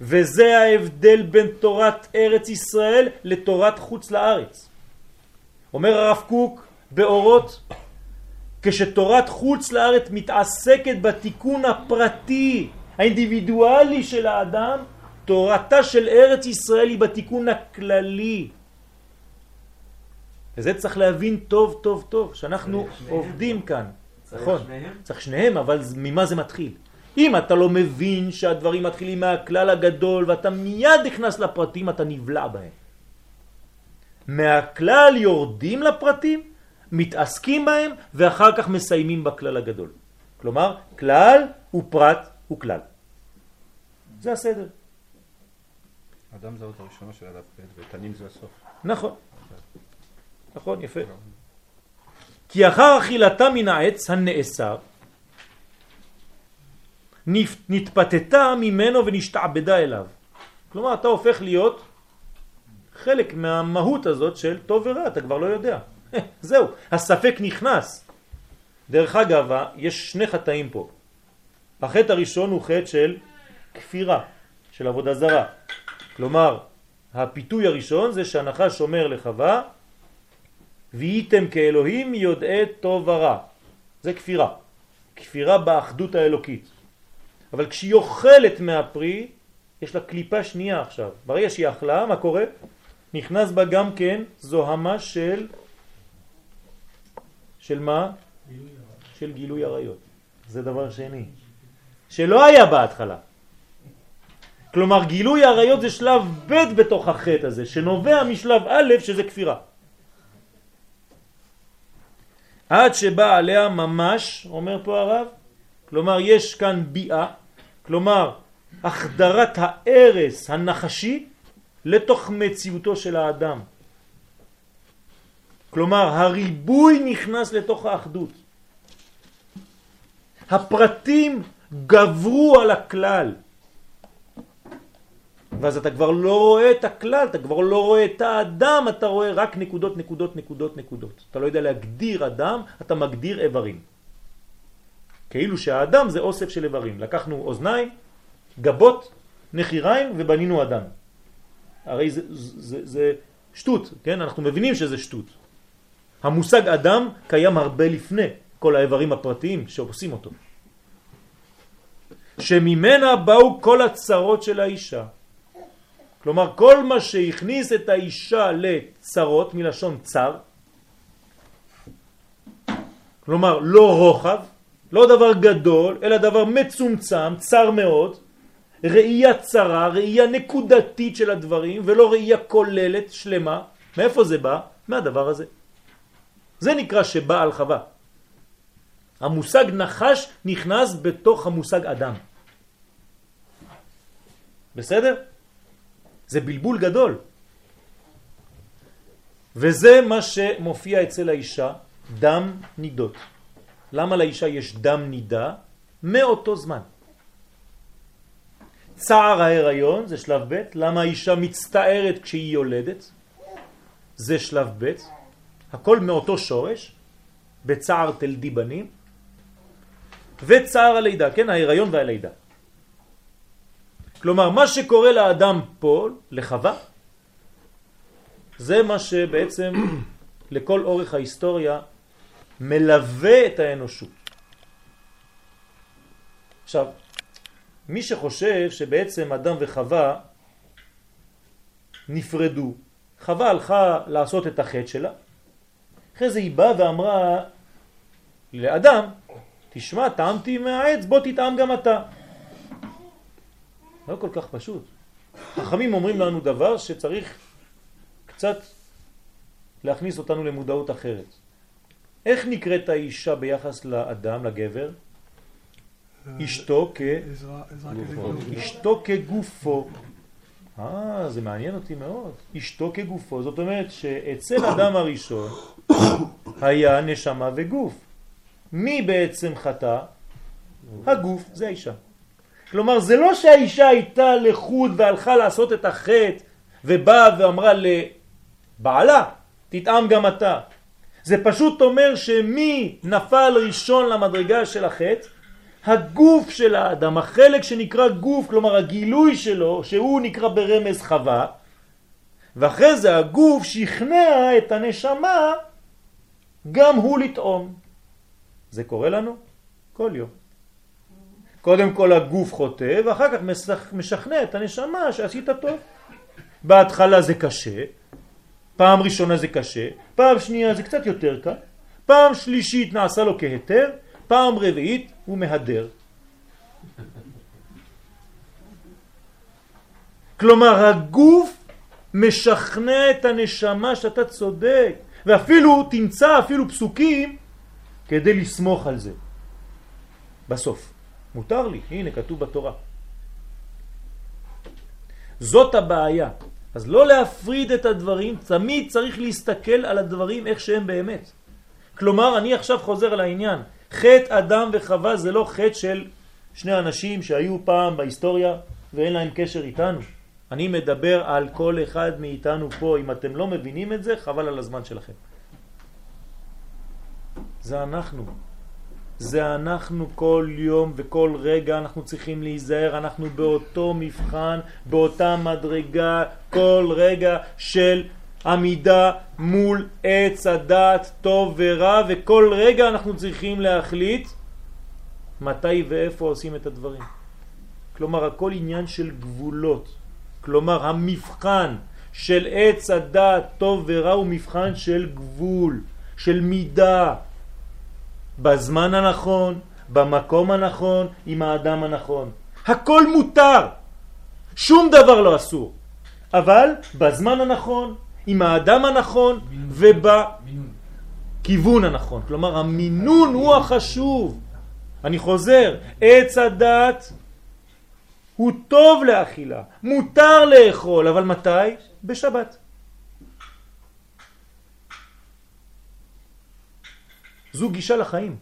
וזה ההבדל בין תורת ארץ ישראל לתורת חוץ לארץ. אומר הרב קוק באורות, כשתורת חוץ לארץ מתעסקת בתיקון הפרטי, האינדיבידואלי של האדם, תורתה של ארץ ישראל היא בתיקון הכללי. וזה צריך להבין טוב טוב טוב, שאנחנו עובדים כאן. נכון, צריך שניהם, אבל ממה זה מתחיל? אם אתה לא מבין שהדברים מתחילים מהכלל הגדול ואתה מיד נכנס לפרטים, אתה נבלע בהם. מהכלל יורדים לפרטים, מתעסקים בהם ואחר כך מסיימים בכלל הגדול. כלומר, כלל ופרט וכלל. זה הסדר. אדם זה עוד הראשונה של הדף ב' ותנים זה הסוף. נכון. נכון, יפה. כי אחר אכילתה מן העץ הנאסר, נתפתתה ממנו ונשתעבדה אליו. כלומר, אתה הופך להיות חלק מהמהות הזאת של טוב ורע, אתה כבר לא יודע. זהו, הספק נכנס. דרך אגב, יש שני חטאים פה. החטא הראשון הוא חטא של כפירה, של עבודה זרה. כלומר, הפיתוי הראשון זה שהנחש אומר לחווה, והייתם כאלוהים יודעי טוב ורע. זה כפירה. כפירה באחדות האלוקית. אבל כשהיא אוכלת מהפרי, יש לה קליפה שנייה עכשיו. ברגע שהיא אכלה, מה קורה? נכנס בה גם כן זוהמה של... של מה? של גילוי עריות. זה דבר שני. שלא היה בהתחלה. כלומר גילוי עריות זה שלב ב' בתוך החטא הזה, שנובע משלב א' שזה כפירה. עד שבא עליה ממש, אומר פה הרב, כלומר יש כאן ביאה, כלומר החדרת הארס הנחשי לתוך מציאותו של האדם. כלומר הריבוי נכנס לתוך האחדות. הפרטים גברו על הכלל. ואז אתה כבר לא רואה את הכלל, אתה כבר לא רואה את האדם, אתה רואה רק נקודות, נקודות, נקודות, נקודות. אתה לא יודע להגדיר אדם, אתה מגדיר איברים. כאילו שהאדם זה אוסף של איברים. לקחנו אוזניים, גבות, נחיריים ובנינו אדם. הרי זה, זה, זה שטות, כן? אנחנו מבינים שזה שטות. המושג אדם קיים הרבה לפני כל האיברים הפרטיים שעושים אותו. שממנה באו כל הצרות של האישה. כלומר, כל מה שהכניס את האישה לצרות, מלשון צר, כלומר, לא רוחב, לא דבר גדול, אלא דבר מצומצם, צר מאוד, ראייה צרה, ראייה נקודתית של הדברים, ולא ראייה כוללת, שלמה. מאיפה זה בא? מהדבר הזה. זה נקרא שבא על חווה. המושג נחש נכנס בתוך המושג אדם. בסדר? זה בלבול גדול. וזה מה שמופיע אצל האישה, דם נידות. למה לאישה יש דם נידה? מאותו זמן. צער ההיריון זה שלב ב', למה האישה מצטערת כשהיא יולדת? זה שלב ב', הכל מאותו שורש, בצער תלדי בנים, וצער הלידה, כן, ההיריון והלידה. כלומר, מה שקורה לאדם פה, לחווה, זה מה שבעצם לכל אורך ההיסטוריה מלווה את האנושות. עכשיו, מי שחושב שבעצם אדם וחווה נפרדו, חווה הלכה לעשות את החטא שלה, אחרי זה היא באה ואמרה לאדם, תשמע, טעמתי מהעץ, בוא תטעם גם אתה. לא כל כך פשוט. חכמים אומרים לנו דבר שצריך קצת להכניס אותנו למודעות אחרת. איך נקראת האישה ביחס לאדם, לגבר? אשתו כ... אשתו כגופו. אה, זה מעניין אותי מאוד. אשתו כגופו. זאת אומרת שאצל אדם הראשון היה נשמה וגוף. מי בעצם חטא? הגוף, זה האישה. כלומר, זה לא שהאישה הייתה לחוד והלכה לעשות את החטא ובאה ואמרה לבעלה, תטעם גם אתה. זה פשוט אומר שמי נפל ראשון למדרגה של החטא? הגוף של האדם, החלק שנקרא גוף, כלומר הגילוי שלו, שהוא נקרא ברמז חווה, ואחרי זה הגוף שכנע את הנשמה גם הוא לטעום. זה קורה לנו כל יום. קודם כל הגוף חוטא, ואחר כך משכנע את הנשמה שעשית טוב. בהתחלה זה קשה, פעם ראשונה זה קשה, פעם שנייה זה קצת יותר קל, פעם שלישית נעשה לו כהתר, פעם רביעית הוא מהדר. כלומר הגוף משכנע את הנשמה שאתה צודק, ואפילו תמצא אפילו פסוקים כדי לסמוך על זה. בסוף. מותר לי, הנה כתוב בתורה. זאת הבעיה. אז לא להפריד את הדברים, תמיד צריך להסתכל על הדברים איך שהם באמת. כלומר, אני עכשיו חוזר על העניין. חטא אדם וחווה זה לא חטא של שני אנשים שהיו פעם בהיסטוריה ואין להם קשר איתנו. אני מדבר על כל אחד מאיתנו פה, אם אתם לא מבינים את זה, חבל על הזמן שלכם. זה אנחנו. זה אנחנו כל יום וכל רגע אנחנו צריכים להיזהר, אנחנו באותו מבחן, באותה מדרגה, כל רגע של עמידה מול עץ הדת טוב ורע, וכל רגע אנחנו צריכים להחליט מתי ואיפה עושים את הדברים. כלומר הכל עניין של גבולות. כלומר המבחן של עץ הדעת טוב ורע הוא מבחן של גבול, של מידה, בזמן הנכון, במקום הנכון, עם האדם הנכון. הכל מותר, שום דבר לא אסור, אבל בזמן הנכון, עם האדם הנכון ובכיוון הנכון. כלומר המינון הוא החשוב. אני חוזר, עץ הדעת הוא טוב לאכילה, מותר לאכול, אבל מתי? בשבת. זו גישה לחיים.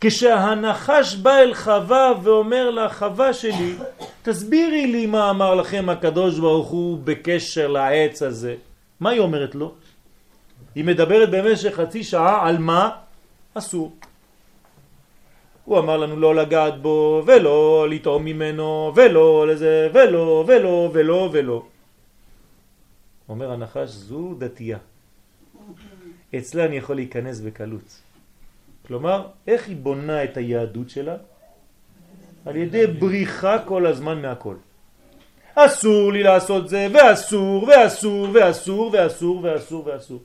כשהנחש בא אל חווה ואומר לה, חווה שלי, תסבירי לי מה אמר לכם הקדוש ברוך הוא בקשר לעץ הזה. מה היא אומרת לו? היא מדברת במשך חצי שעה על מה אסור. הוא אמר לנו לא לגעת בו, ולא לטעום ממנו, ולא לזה, ולא, ולא, ולא, ולא. אומר הנחש, זו דתייה. אצלה אני יכול להיכנס בקלות. כלומר, איך היא בונה את היהדות שלה? על ידי בריחה כל הזמן מהכל. אסור לי לעשות זה, ואסור, ואסור, ואסור, ואסור, ואסור, ואסור.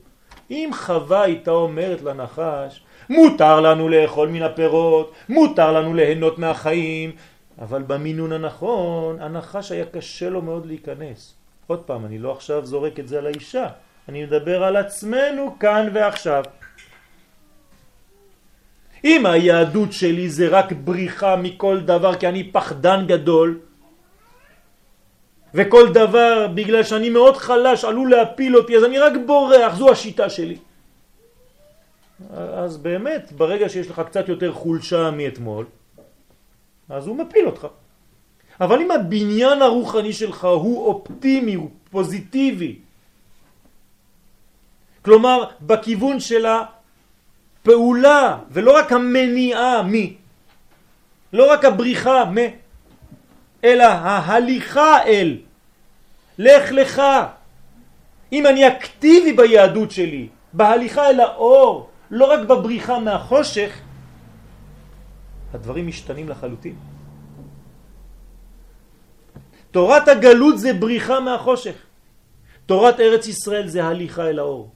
אם חווה הייתה אומרת לנחש, מותר לנו לאכול מן הפירות, מותר לנו ליהנות מהחיים, אבל במינון הנכון, הנחש היה קשה לו מאוד להיכנס. עוד פעם, אני לא עכשיו זורק את זה על האישה, אני מדבר על עצמנו כאן ועכשיו. אם היהדות שלי זה רק בריחה מכל דבר כי אני פחדן גדול, וכל דבר בגלל שאני מאוד חלש עלול להפיל אותי, אז אני רק בורח, זו השיטה שלי. אז באמת, ברגע שיש לך קצת יותר חולשה מאתמול, אז הוא מפיל אותך. אבל אם הבניין הרוחני שלך הוא אופטימי, הוא פוזיטיבי, כלומר בכיוון של הפעולה ולא רק המניעה מי, לא רק הבריחה מ, אלא ההליכה אל, לך לך. אם אני אקטיבי ביהדות שלי, בהליכה אל האור, לא רק בבריחה מהחושך, הדברים משתנים לחלוטין. תורת הגלות זה בריחה מהחושך. תורת ארץ ישראל זה הליכה אל האור.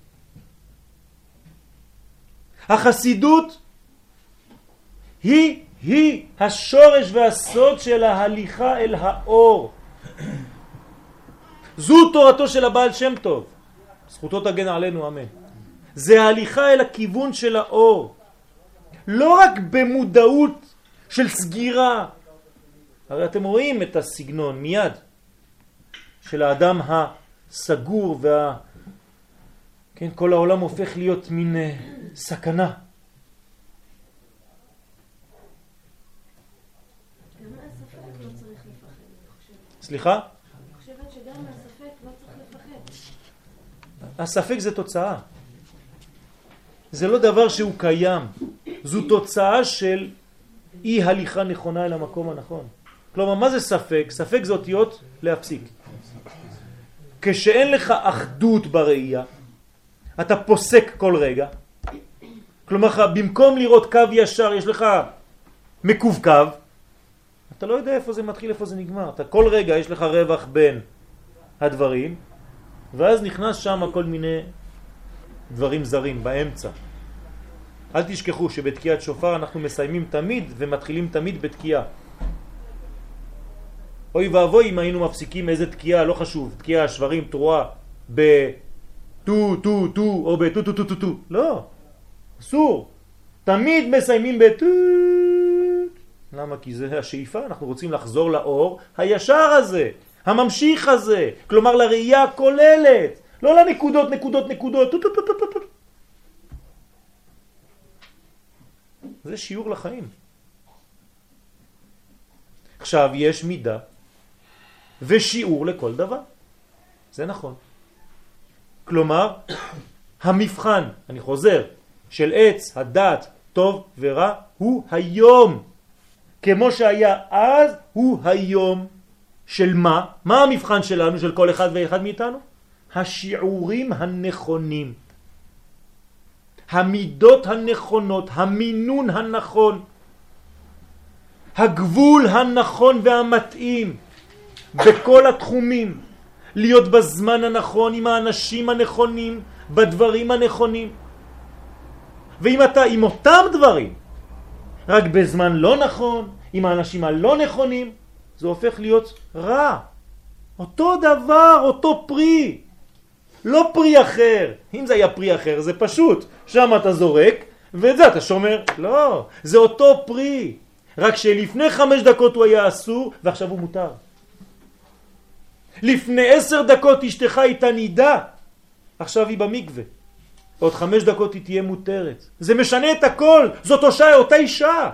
החסידות היא, היא השורש והסוד של ההליכה אל האור. זו תורתו של הבעל שם טוב. זכותו תגן עלינו, אמן. זה ההליכה אל הכיוון של האור. לא רק במודעות של סגירה. הרי אתם רואים את הסגנון מיד של האדם הסגור וה... כן, כל העולם הופך להיות מין uh, סכנה. סליחה? לא צריך לפחד. הספק זה תוצאה. זה לא דבר שהוא קיים, זו תוצאה של אי הליכה נכונה אל המקום הנכון. כלומר, מה זה ספק? ספק זה אותיות להפסיק. כשאין לך אחדות בראייה, אתה פוסק כל רגע. כלומר, במקום לראות קו ישר, יש לך מקווקו, אתה לא יודע איפה זה מתחיל, איפה זה נגמר. אתה כל רגע יש לך רווח בין הדברים, ואז נכנס שם כל מיני דברים זרים באמצע. אל תשכחו שבתקיעת שופר אנחנו מסיימים תמיד ומתחילים תמיד בתקיעה. אוי ואבוי אם היינו מפסיקים איזה תקיעה, לא חשוב, תקיעה, שברים, תרועה, בטו, טו, טו, או בטו, טו, טו, טו, טו. לא, אסור. תמיד מסיימים בטו. למה? כי זה השאיפה, אנחנו רוצים לחזור לאור הישר הזה, הממשיך הזה, כלומר לראייה הכוללת. לא לנקודות, נקודות, נקודות. טו, טו, טו, טו, טו. זה שיעור לחיים. עכשיו, יש מידה ושיעור לכל דבר. זה נכון. כלומר, המבחן, אני חוזר, של עץ הדת טוב ורע הוא היום. כמו שהיה אז, הוא היום של מה? מה המבחן שלנו, של כל אחד ואחד מאיתנו? השיעורים הנכונים, המידות הנכונות, המינון הנכון, הגבול הנכון והמתאים בכל התחומים, להיות בזמן הנכון עם האנשים הנכונים, בדברים הנכונים. ואם אתה עם אותם דברים, רק בזמן לא נכון, עם האנשים הלא נכונים, זה הופך להיות רע. אותו דבר, אותו פרי. לא פרי אחר. אם זה היה פרי אחר זה פשוט. שם אתה זורק ואת זה אתה שומר. לא, זה אותו פרי. רק שלפני חמש דקות הוא היה אסור ועכשיו הוא מותר. לפני עשר דקות אשתך הייתה נידה, עכשיו היא במקווה. עוד חמש דקות היא תהיה מותרת. זה משנה את הכל, זאת אותה, אותה אישה.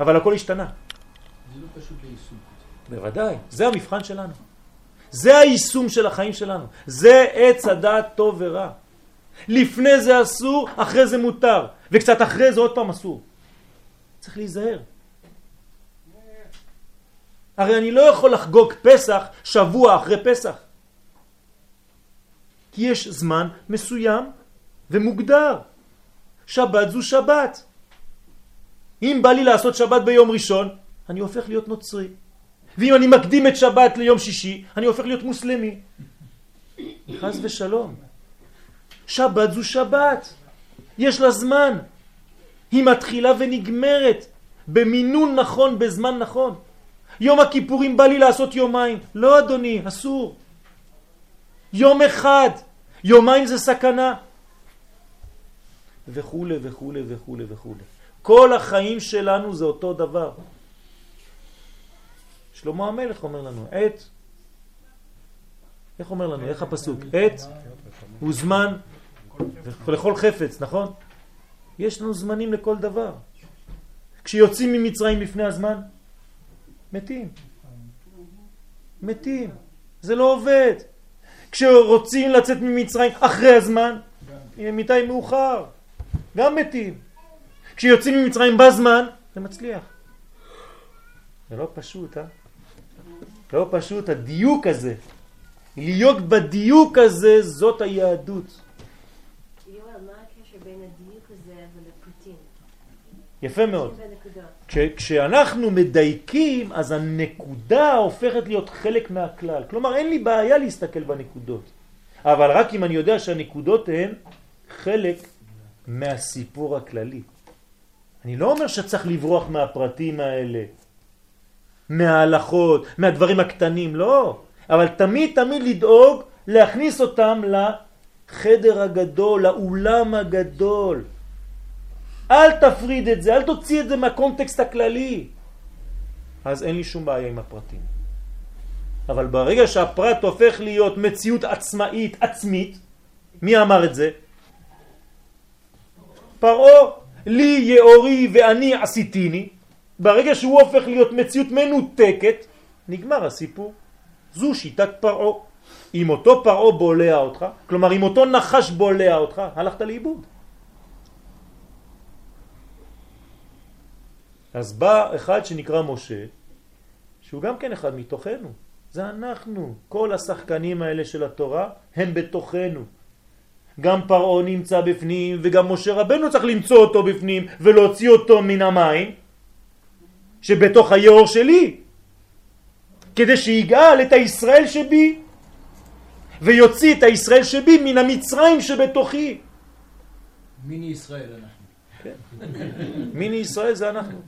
אבל הכל השתנה. זה לא פשוט ביישום. בוודאי, זה המבחן שלנו. זה היישום של החיים שלנו. זה עץ הדעת טוב ורע. לפני זה אסור, אחרי זה מותר. וקצת אחרי זה עוד פעם אסור. צריך להיזהר. הרי אני לא יכול לחגוג פסח שבוע אחרי פסח. כי יש זמן מסוים ומוגדר. שבת זו שבת. אם בא לי לעשות שבת ביום ראשון, אני הופך להיות נוצרי. ואם אני מקדים את שבת ליום שישי, אני הופך להיות מוסלמי. חז ושלום. שבת זו שבת. יש לה זמן. היא מתחילה ונגמרת במינון נכון, בזמן נכון. יום הכיפורים בא לי לעשות יומיים. לא אדוני, אסור. יום אחד. יומיים זה סכנה. וכו' וכו' וכו' וכו'. כל החיים שלנו זה אותו דבר. שלמה המלך אומר לנו, עת, איך אומר לנו, איך הפסוק? עת הוא זמן לכל חפץ, נכון? יש לנו זמנים לכל דבר. כשיוצאים ממצרים לפני הזמן, מתים. מתים. זה לא עובד. כשרוצים לצאת ממצרים אחרי הזמן, מיטה מאוחר. גם מתים. כשיוצאים ממצרים בזמן, זה מצליח. זה לא פשוט, אה? לא פשוט, הדיוק הזה. להיות בדיוק הזה, זאת היהדות. יואל, מה הקשר בין הדיוק הזה ולפריטים? יפה מאוד. כשאנחנו מדייקים, אז הנקודה הופכת להיות חלק מהכלל. כלומר, אין לי בעיה להסתכל בנקודות. אבל רק אם אני יודע שהנקודות הן חלק מהסיפור הכללי. אני לא אומר שצריך לברוח מהפרטים האלה, מההלכות, מהדברים הקטנים, לא. אבל תמיד תמיד לדאוג להכניס אותם לחדר הגדול, לאולם הגדול. אל תפריד את זה, אל תוציא את זה מהקונטקסט הכללי. אז אין לי שום בעיה עם הפרטים. אבל ברגע שהפרט הופך להיות מציאות עצמאית, עצמית, מי אמר את זה? פרעה, לי יאורי ואני עשיתיני, ברגע שהוא הופך להיות מציאות מנותקת, נגמר הסיפור. זו שיטת פרעה. אם אותו פרעה בולע אותך, כלומר אם אותו נחש בולע אותך, הלכת לאיבוד. אז בא אחד שנקרא משה, שהוא גם כן אחד מתוכנו. זה אנחנו. כל השחקנים האלה של התורה הם בתוכנו. גם פרעה נמצא בפנים וגם משה רבנו צריך למצוא אותו בפנים ולהוציא אותו מן המים שבתוך היאור שלי כדי שיגאל את הישראל שבי ויוציא את הישראל שבי מן המצרים שבתוכי. מיני ישראל אנחנו. מיני ישראל זה אנחנו.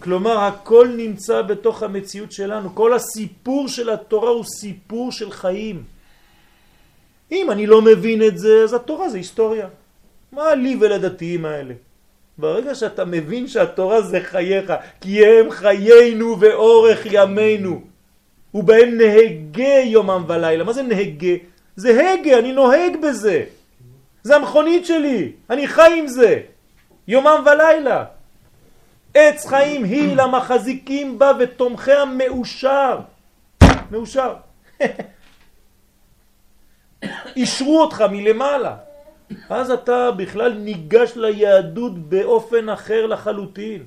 כלומר הכל נמצא בתוך המציאות שלנו, כל הסיפור של התורה הוא סיפור של חיים. אם אני לא מבין את זה, אז התורה זה היסטוריה. מה לי ולדתיים האלה? ברגע שאתה מבין שהתורה זה חייך, כי הם חיינו ואורך ימינו, ובהם נהגה יומם ולילה. מה זה נהגה? זה הגה, אני נוהג בזה. זה המכונית שלי, אני חי עם זה. יומם ולילה. עץ חיים היא למחזיקים בה ותומכיה מאושר. מאושר. אישרו אותך מלמעלה. אז אתה בכלל ניגש ליהדות באופן אחר לחלוטין.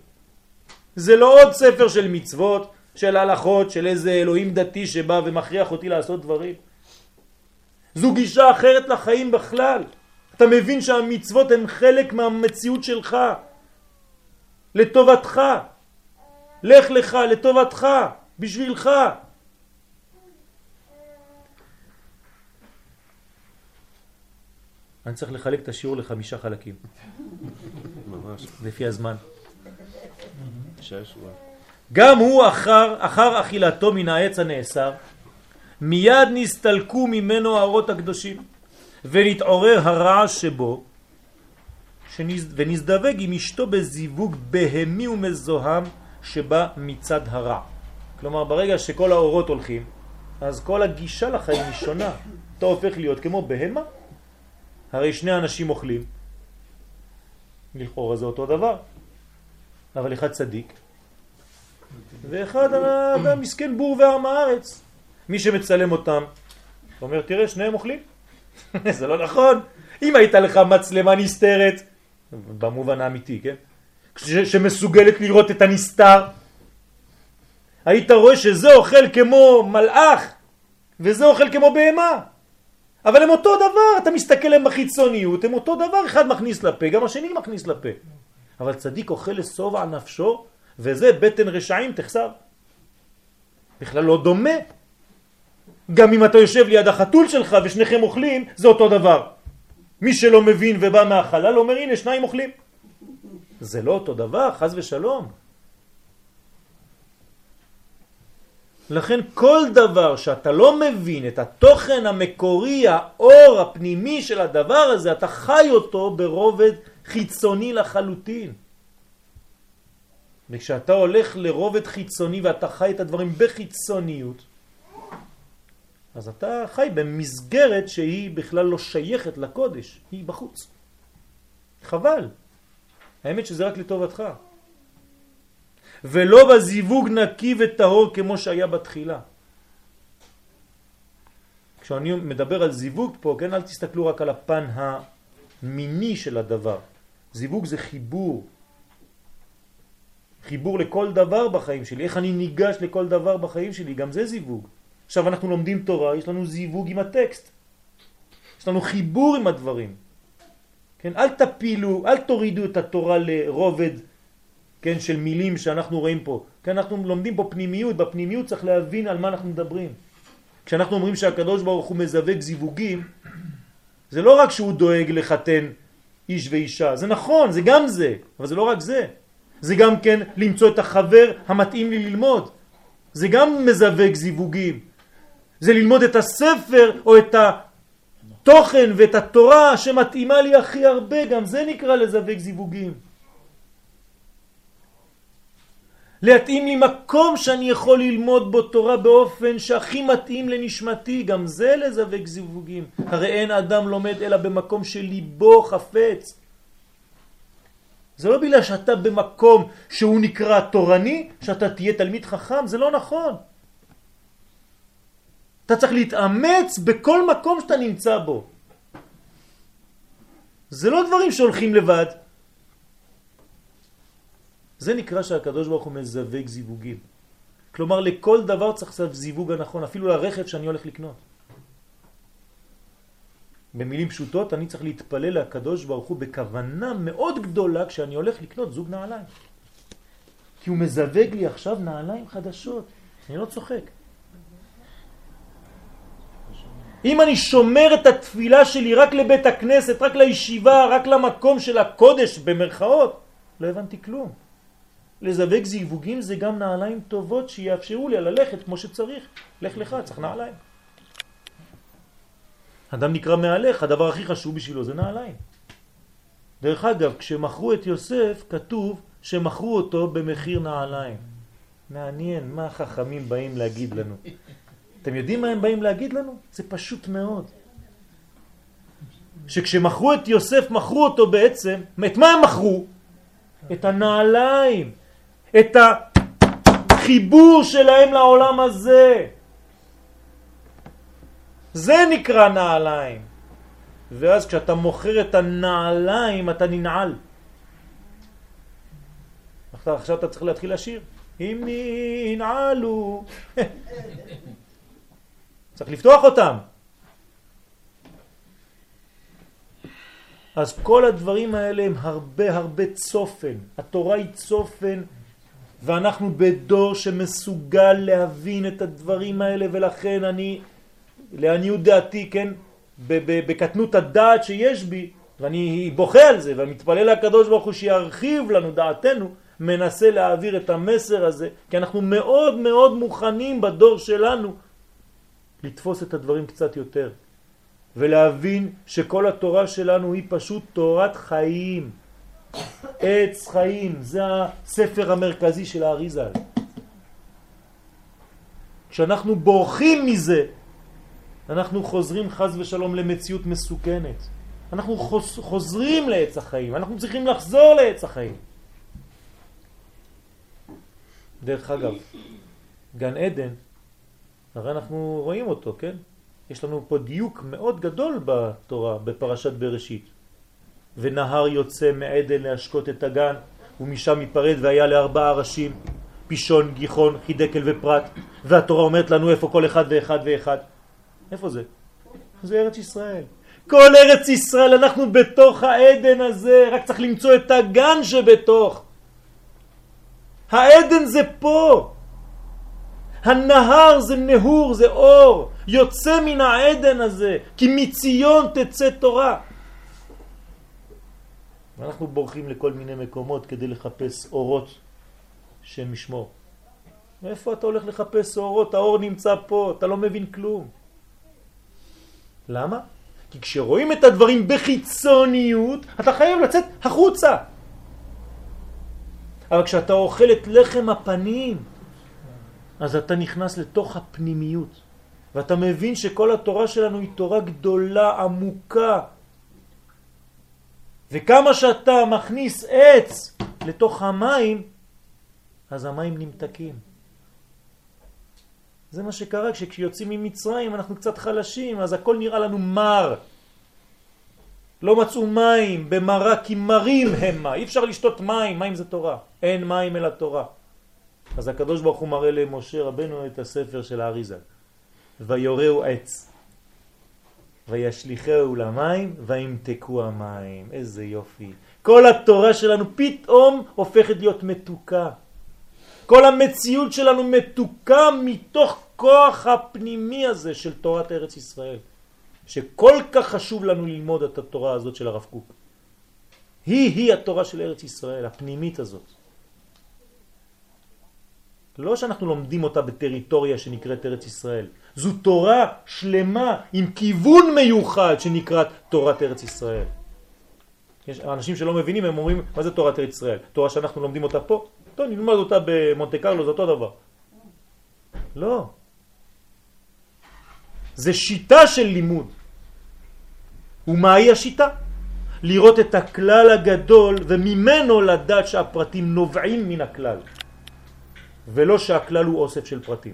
זה לא עוד ספר של מצוות, של הלכות, של איזה אלוהים דתי שבא ומכריח אותי לעשות דברים. זו גישה אחרת לחיים בכלל. אתה מבין שהמצוות הן חלק מהמציאות שלך. לטובתך. לך לך, לטובתך, בשבילך. אני צריך לחלק את השיעור לחמישה חלקים, ממש. לפי הזמן. שש. גם הוא אחר, אחר אכילתו מן העץ הנאסר, מיד נסתלקו ממנו האורות הקדושים, ונתעורר הרעש שבו, שנז... ונזדווג עם אשתו בזיווג בהמי ומזוהם שבא מצד הרע. כלומר, ברגע שכל האורות הולכים, אז כל הגישה לחיים היא שונה. אתה הופך להיות כמו בהמה. הרי שני אנשים אוכלים, לכאורה זה אותו דבר, אבל אחד צדיק, ואחד אדם מסכן בור ועם הארץ. מי שמצלם אותם, אומר, תראה, שניהם אוכלים. זה לא נכון. אם הייתה לך מצלמה נסתרת, במובן האמיתי, כן? שמסוגלת לראות את הנסתר, היית רואה שזה אוכל כמו מלאך, וזה אוכל כמו בהמה. אבל הם אותו דבר, אתה מסתכל להם בחיצוניות, הם אותו דבר, אחד מכניס לפה, גם השני מכניס לפה. אבל צדיק אוכל לשובע נפשו, וזה בטן רשעים תחסר. בכלל לא דומה. גם אם אתה יושב ליד החתול שלך ושניכם אוכלים, זה אותו דבר. מי שלא מבין ובא מהחלל אומר הנה שניים אוכלים. זה לא אותו דבר, חז ושלום. לכן כל דבר שאתה לא מבין את התוכן המקורי, האור הפנימי של הדבר הזה, אתה חי אותו ברובד חיצוני לחלוטין. וכשאתה הולך לרובד חיצוני ואתה חי את הדברים בחיצוניות, אז אתה חי במסגרת שהיא בכלל לא שייכת לקודש, היא בחוץ. חבל. האמת שזה רק לטובתך. ולא בזיווג נקי וטהור כמו שהיה בתחילה. כשאני מדבר על זיווג פה, כן, אל תסתכלו רק על הפן המיני של הדבר. זיווג זה חיבור. חיבור לכל דבר בחיים שלי. איך אני ניגש לכל דבר בחיים שלי, גם זה זיווג. עכשיו אנחנו לומדים תורה, יש לנו זיווג עם הטקסט. יש לנו חיבור עם הדברים. כן, אל תפילו, אל תורידו את התורה לרובד כן, של מילים שאנחנו רואים פה. כן, אנחנו לומדים פה פנימיות, בפנימיות צריך להבין על מה אנחנו מדברים. כשאנחנו אומרים שהקדוש ברוך הוא מזווג זיווגים, זה לא רק שהוא דואג לחתן איש ואישה, זה נכון, זה גם זה, אבל זה לא רק זה. זה גם כן למצוא את החבר המתאים לי ללמוד. זה גם מזווג זיווגים. זה ללמוד את הספר או את התוכן ואת התורה שמתאימה לי הכי הרבה, גם זה נקרא לזווג זיווגים. להתאים לי מקום שאני יכול ללמוד בו תורה באופן שהכי מתאים לנשמתי, גם זה לזווג זיווגים. הרי אין אדם לומד אלא במקום שליבו חפץ. זה לא בגלל שאתה במקום שהוא נקרא תורני, שאתה תהיה תלמיד חכם, זה לא נכון. אתה צריך להתאמץ בכל מקום שאתה נמצא בו. זה לא דברים שהולכים לבד. זה נקרא שהקדוש ברוך הוא מזווג זיווגים. כלומר, לכל דבר צריך לעשות זיווג הנכון, אפילו לרכב שאני הולך לקנות. במילים פשוטות, אני צריך להתפלל לקדוש ברוך הוא בכוונה מאוד גדולה כשאני הולך לקנות זוג נעליים. כי הוא מזווג לי עכשיו נעליים חדשות. אני לא צוחק. אם אני שומר את התפילה שלי רק לבית הכנסת, רק לישיבה, רק למקום של הקודש במרכאות, לא הבנתי כלום. לזווג זיווגים זה גם נעליים טובות שיאפשרו לי ללכת כמו שצריך. לך לך, צריך נעליים. אדם נקרא מהלך, הדבר הכי חשוב בשבילו זה נעליים. דרך אגב, כשמכרו את יוסף, כתוב שמכרו אותו במחיר נעליים. מעניין, מה החכמים באים להגיד לנו? אתם יודעים מה הם באים להגיד לנו? זה פשוט מאוד. שכשמכרו את יוסף, מכרו אותו בעצם, את מה הם מכרו? את הנעליים, את החיבור שלהם לעולם הזה. זה נקרא נעליים. ואז כשאתה מוכר את הנעליים אתה ננעל. עכשיו אתה צריך להתחיל לשיר. אם ננעלו. צריך לפתוח אותם. אז כל הדברים האלה הם הרבה הרבה צופן. התורה היא צופן, ואנחנו בדור שמסוגל להבין את הדברים האלה, ולכן אני, לעניות דעתי, כן, בקטנות הדעת שיש בי, ואני בוכה על זה, ואני מתפלל לקדוש ברוך הוא שירחיב לנו דעתנו, מנסה להעביר את המסר הזה, כי אנחנו מאוד מאוד מוכנים בדור שלנו לתפוס את הדברים קצת יותר. ולהבין שכל התורה שלנו היא פשוט תורת חיים. עץ חיים, זה הספר המרכזי של האריזה. כשאנחנו בורחים מזה, אנחנו חוזרים חז ושלום למציאות מסוכנת. אנחנו חוזרים לעץ החיים, אנחנו צריכים לחזור לעץ החיים. דרך אגב, גן עדן, הרי אנחנו רואים אותו, כן? יש לנו פה דיוק מאוד גדול בתורה, בפרשת בראשית. ונהר יוצא מעדן להשקות את הגן, ומשם ייפרד והיה לארבעה ראשים, פישון, גיחון, חידקל ופרט, והתורה אומרת לנו איפה כל אחד ואחד ואחד. איפה זה? זה ארץ ישראל. כל ארץ ישראל, אנחנו בתוך העדן הזה, רק צריך למצוא את הגן שבתוך. העדן זה פה. הנהר זה נהור, זה אור, יוצא מן העדן הזה, כי מציון תצא תורה. ואנחנו בורחים לכל מיני מקומות כדי לחפש אורות שם משמור. איפה אתה הולך לחפש אורות? האור נמצא פה, אתה לא מבין כלום. למה? כי כשרואים את הדברים בחיצוניות, אתה חייב לצאת החוצה. אבל כשאתה אוכל את לחם הפנים, אז אתה נכנס לתוך הפנימיות, ואתה מבין שכל התורה שלנו היא תורה גדולה, עמוקה. וכמה שאתה מכניס עץ לתוך המים, אז המים נמתקים. זה מה שקרה כשיוצאים ממצרים אנחנו קצת חלשים, אז הכל נראה לנו מר. לא מצאו מים, במרה כי מרים המה. אי אפשר לשתות מים, מים זה תורה. אין מים אלא תורה. אז הקדוש ברוך הוא מראה למשה רבנו את הספר של האריזה. ויורהו עץ, וישליחהו למים, וימתקו המים. איזה יופי. כל התורה שלנו פתאום הופכת להיות מתוקה. כל המציאות שלנו מתוקה מתוך כוח הפנימי הזה של תורת ארץ ישראל. שכל כך חשוב לנו ללמוד את התורה הזאת של הרב קוק. היא-היא התורה של ארץ ישראל, הפנימית הזאת. לא שאנחנו לומדים אותה בטריטוריה שנקראת ארץ ישראל. זו תורה שלמה עם כיוון מיוחד שנקראת תורת ארץ ישראל. יש אנשים שלא מבינים, הם אומרים, מה זה תורת ארץ ישראל? תורה שאנחנו לומדים אותה פה? טוב, נלמד אותה במונטה קרלו, זה אותו דבר. לא. זה שיטה של לימוד. ומהי השיטה? לראות את הכלל הגדול וממנו לדעת שהפרטים נובעים מן הכלל. ולא שהכלל הוא אוסף של פרטים.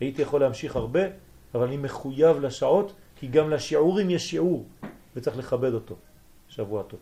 הייתי יכול להמשיך הרבה, אבל אני מחויב לשעות, כי גם לשיעורים יש שיעור, וצריך לכבד אותו. שבוע טוב.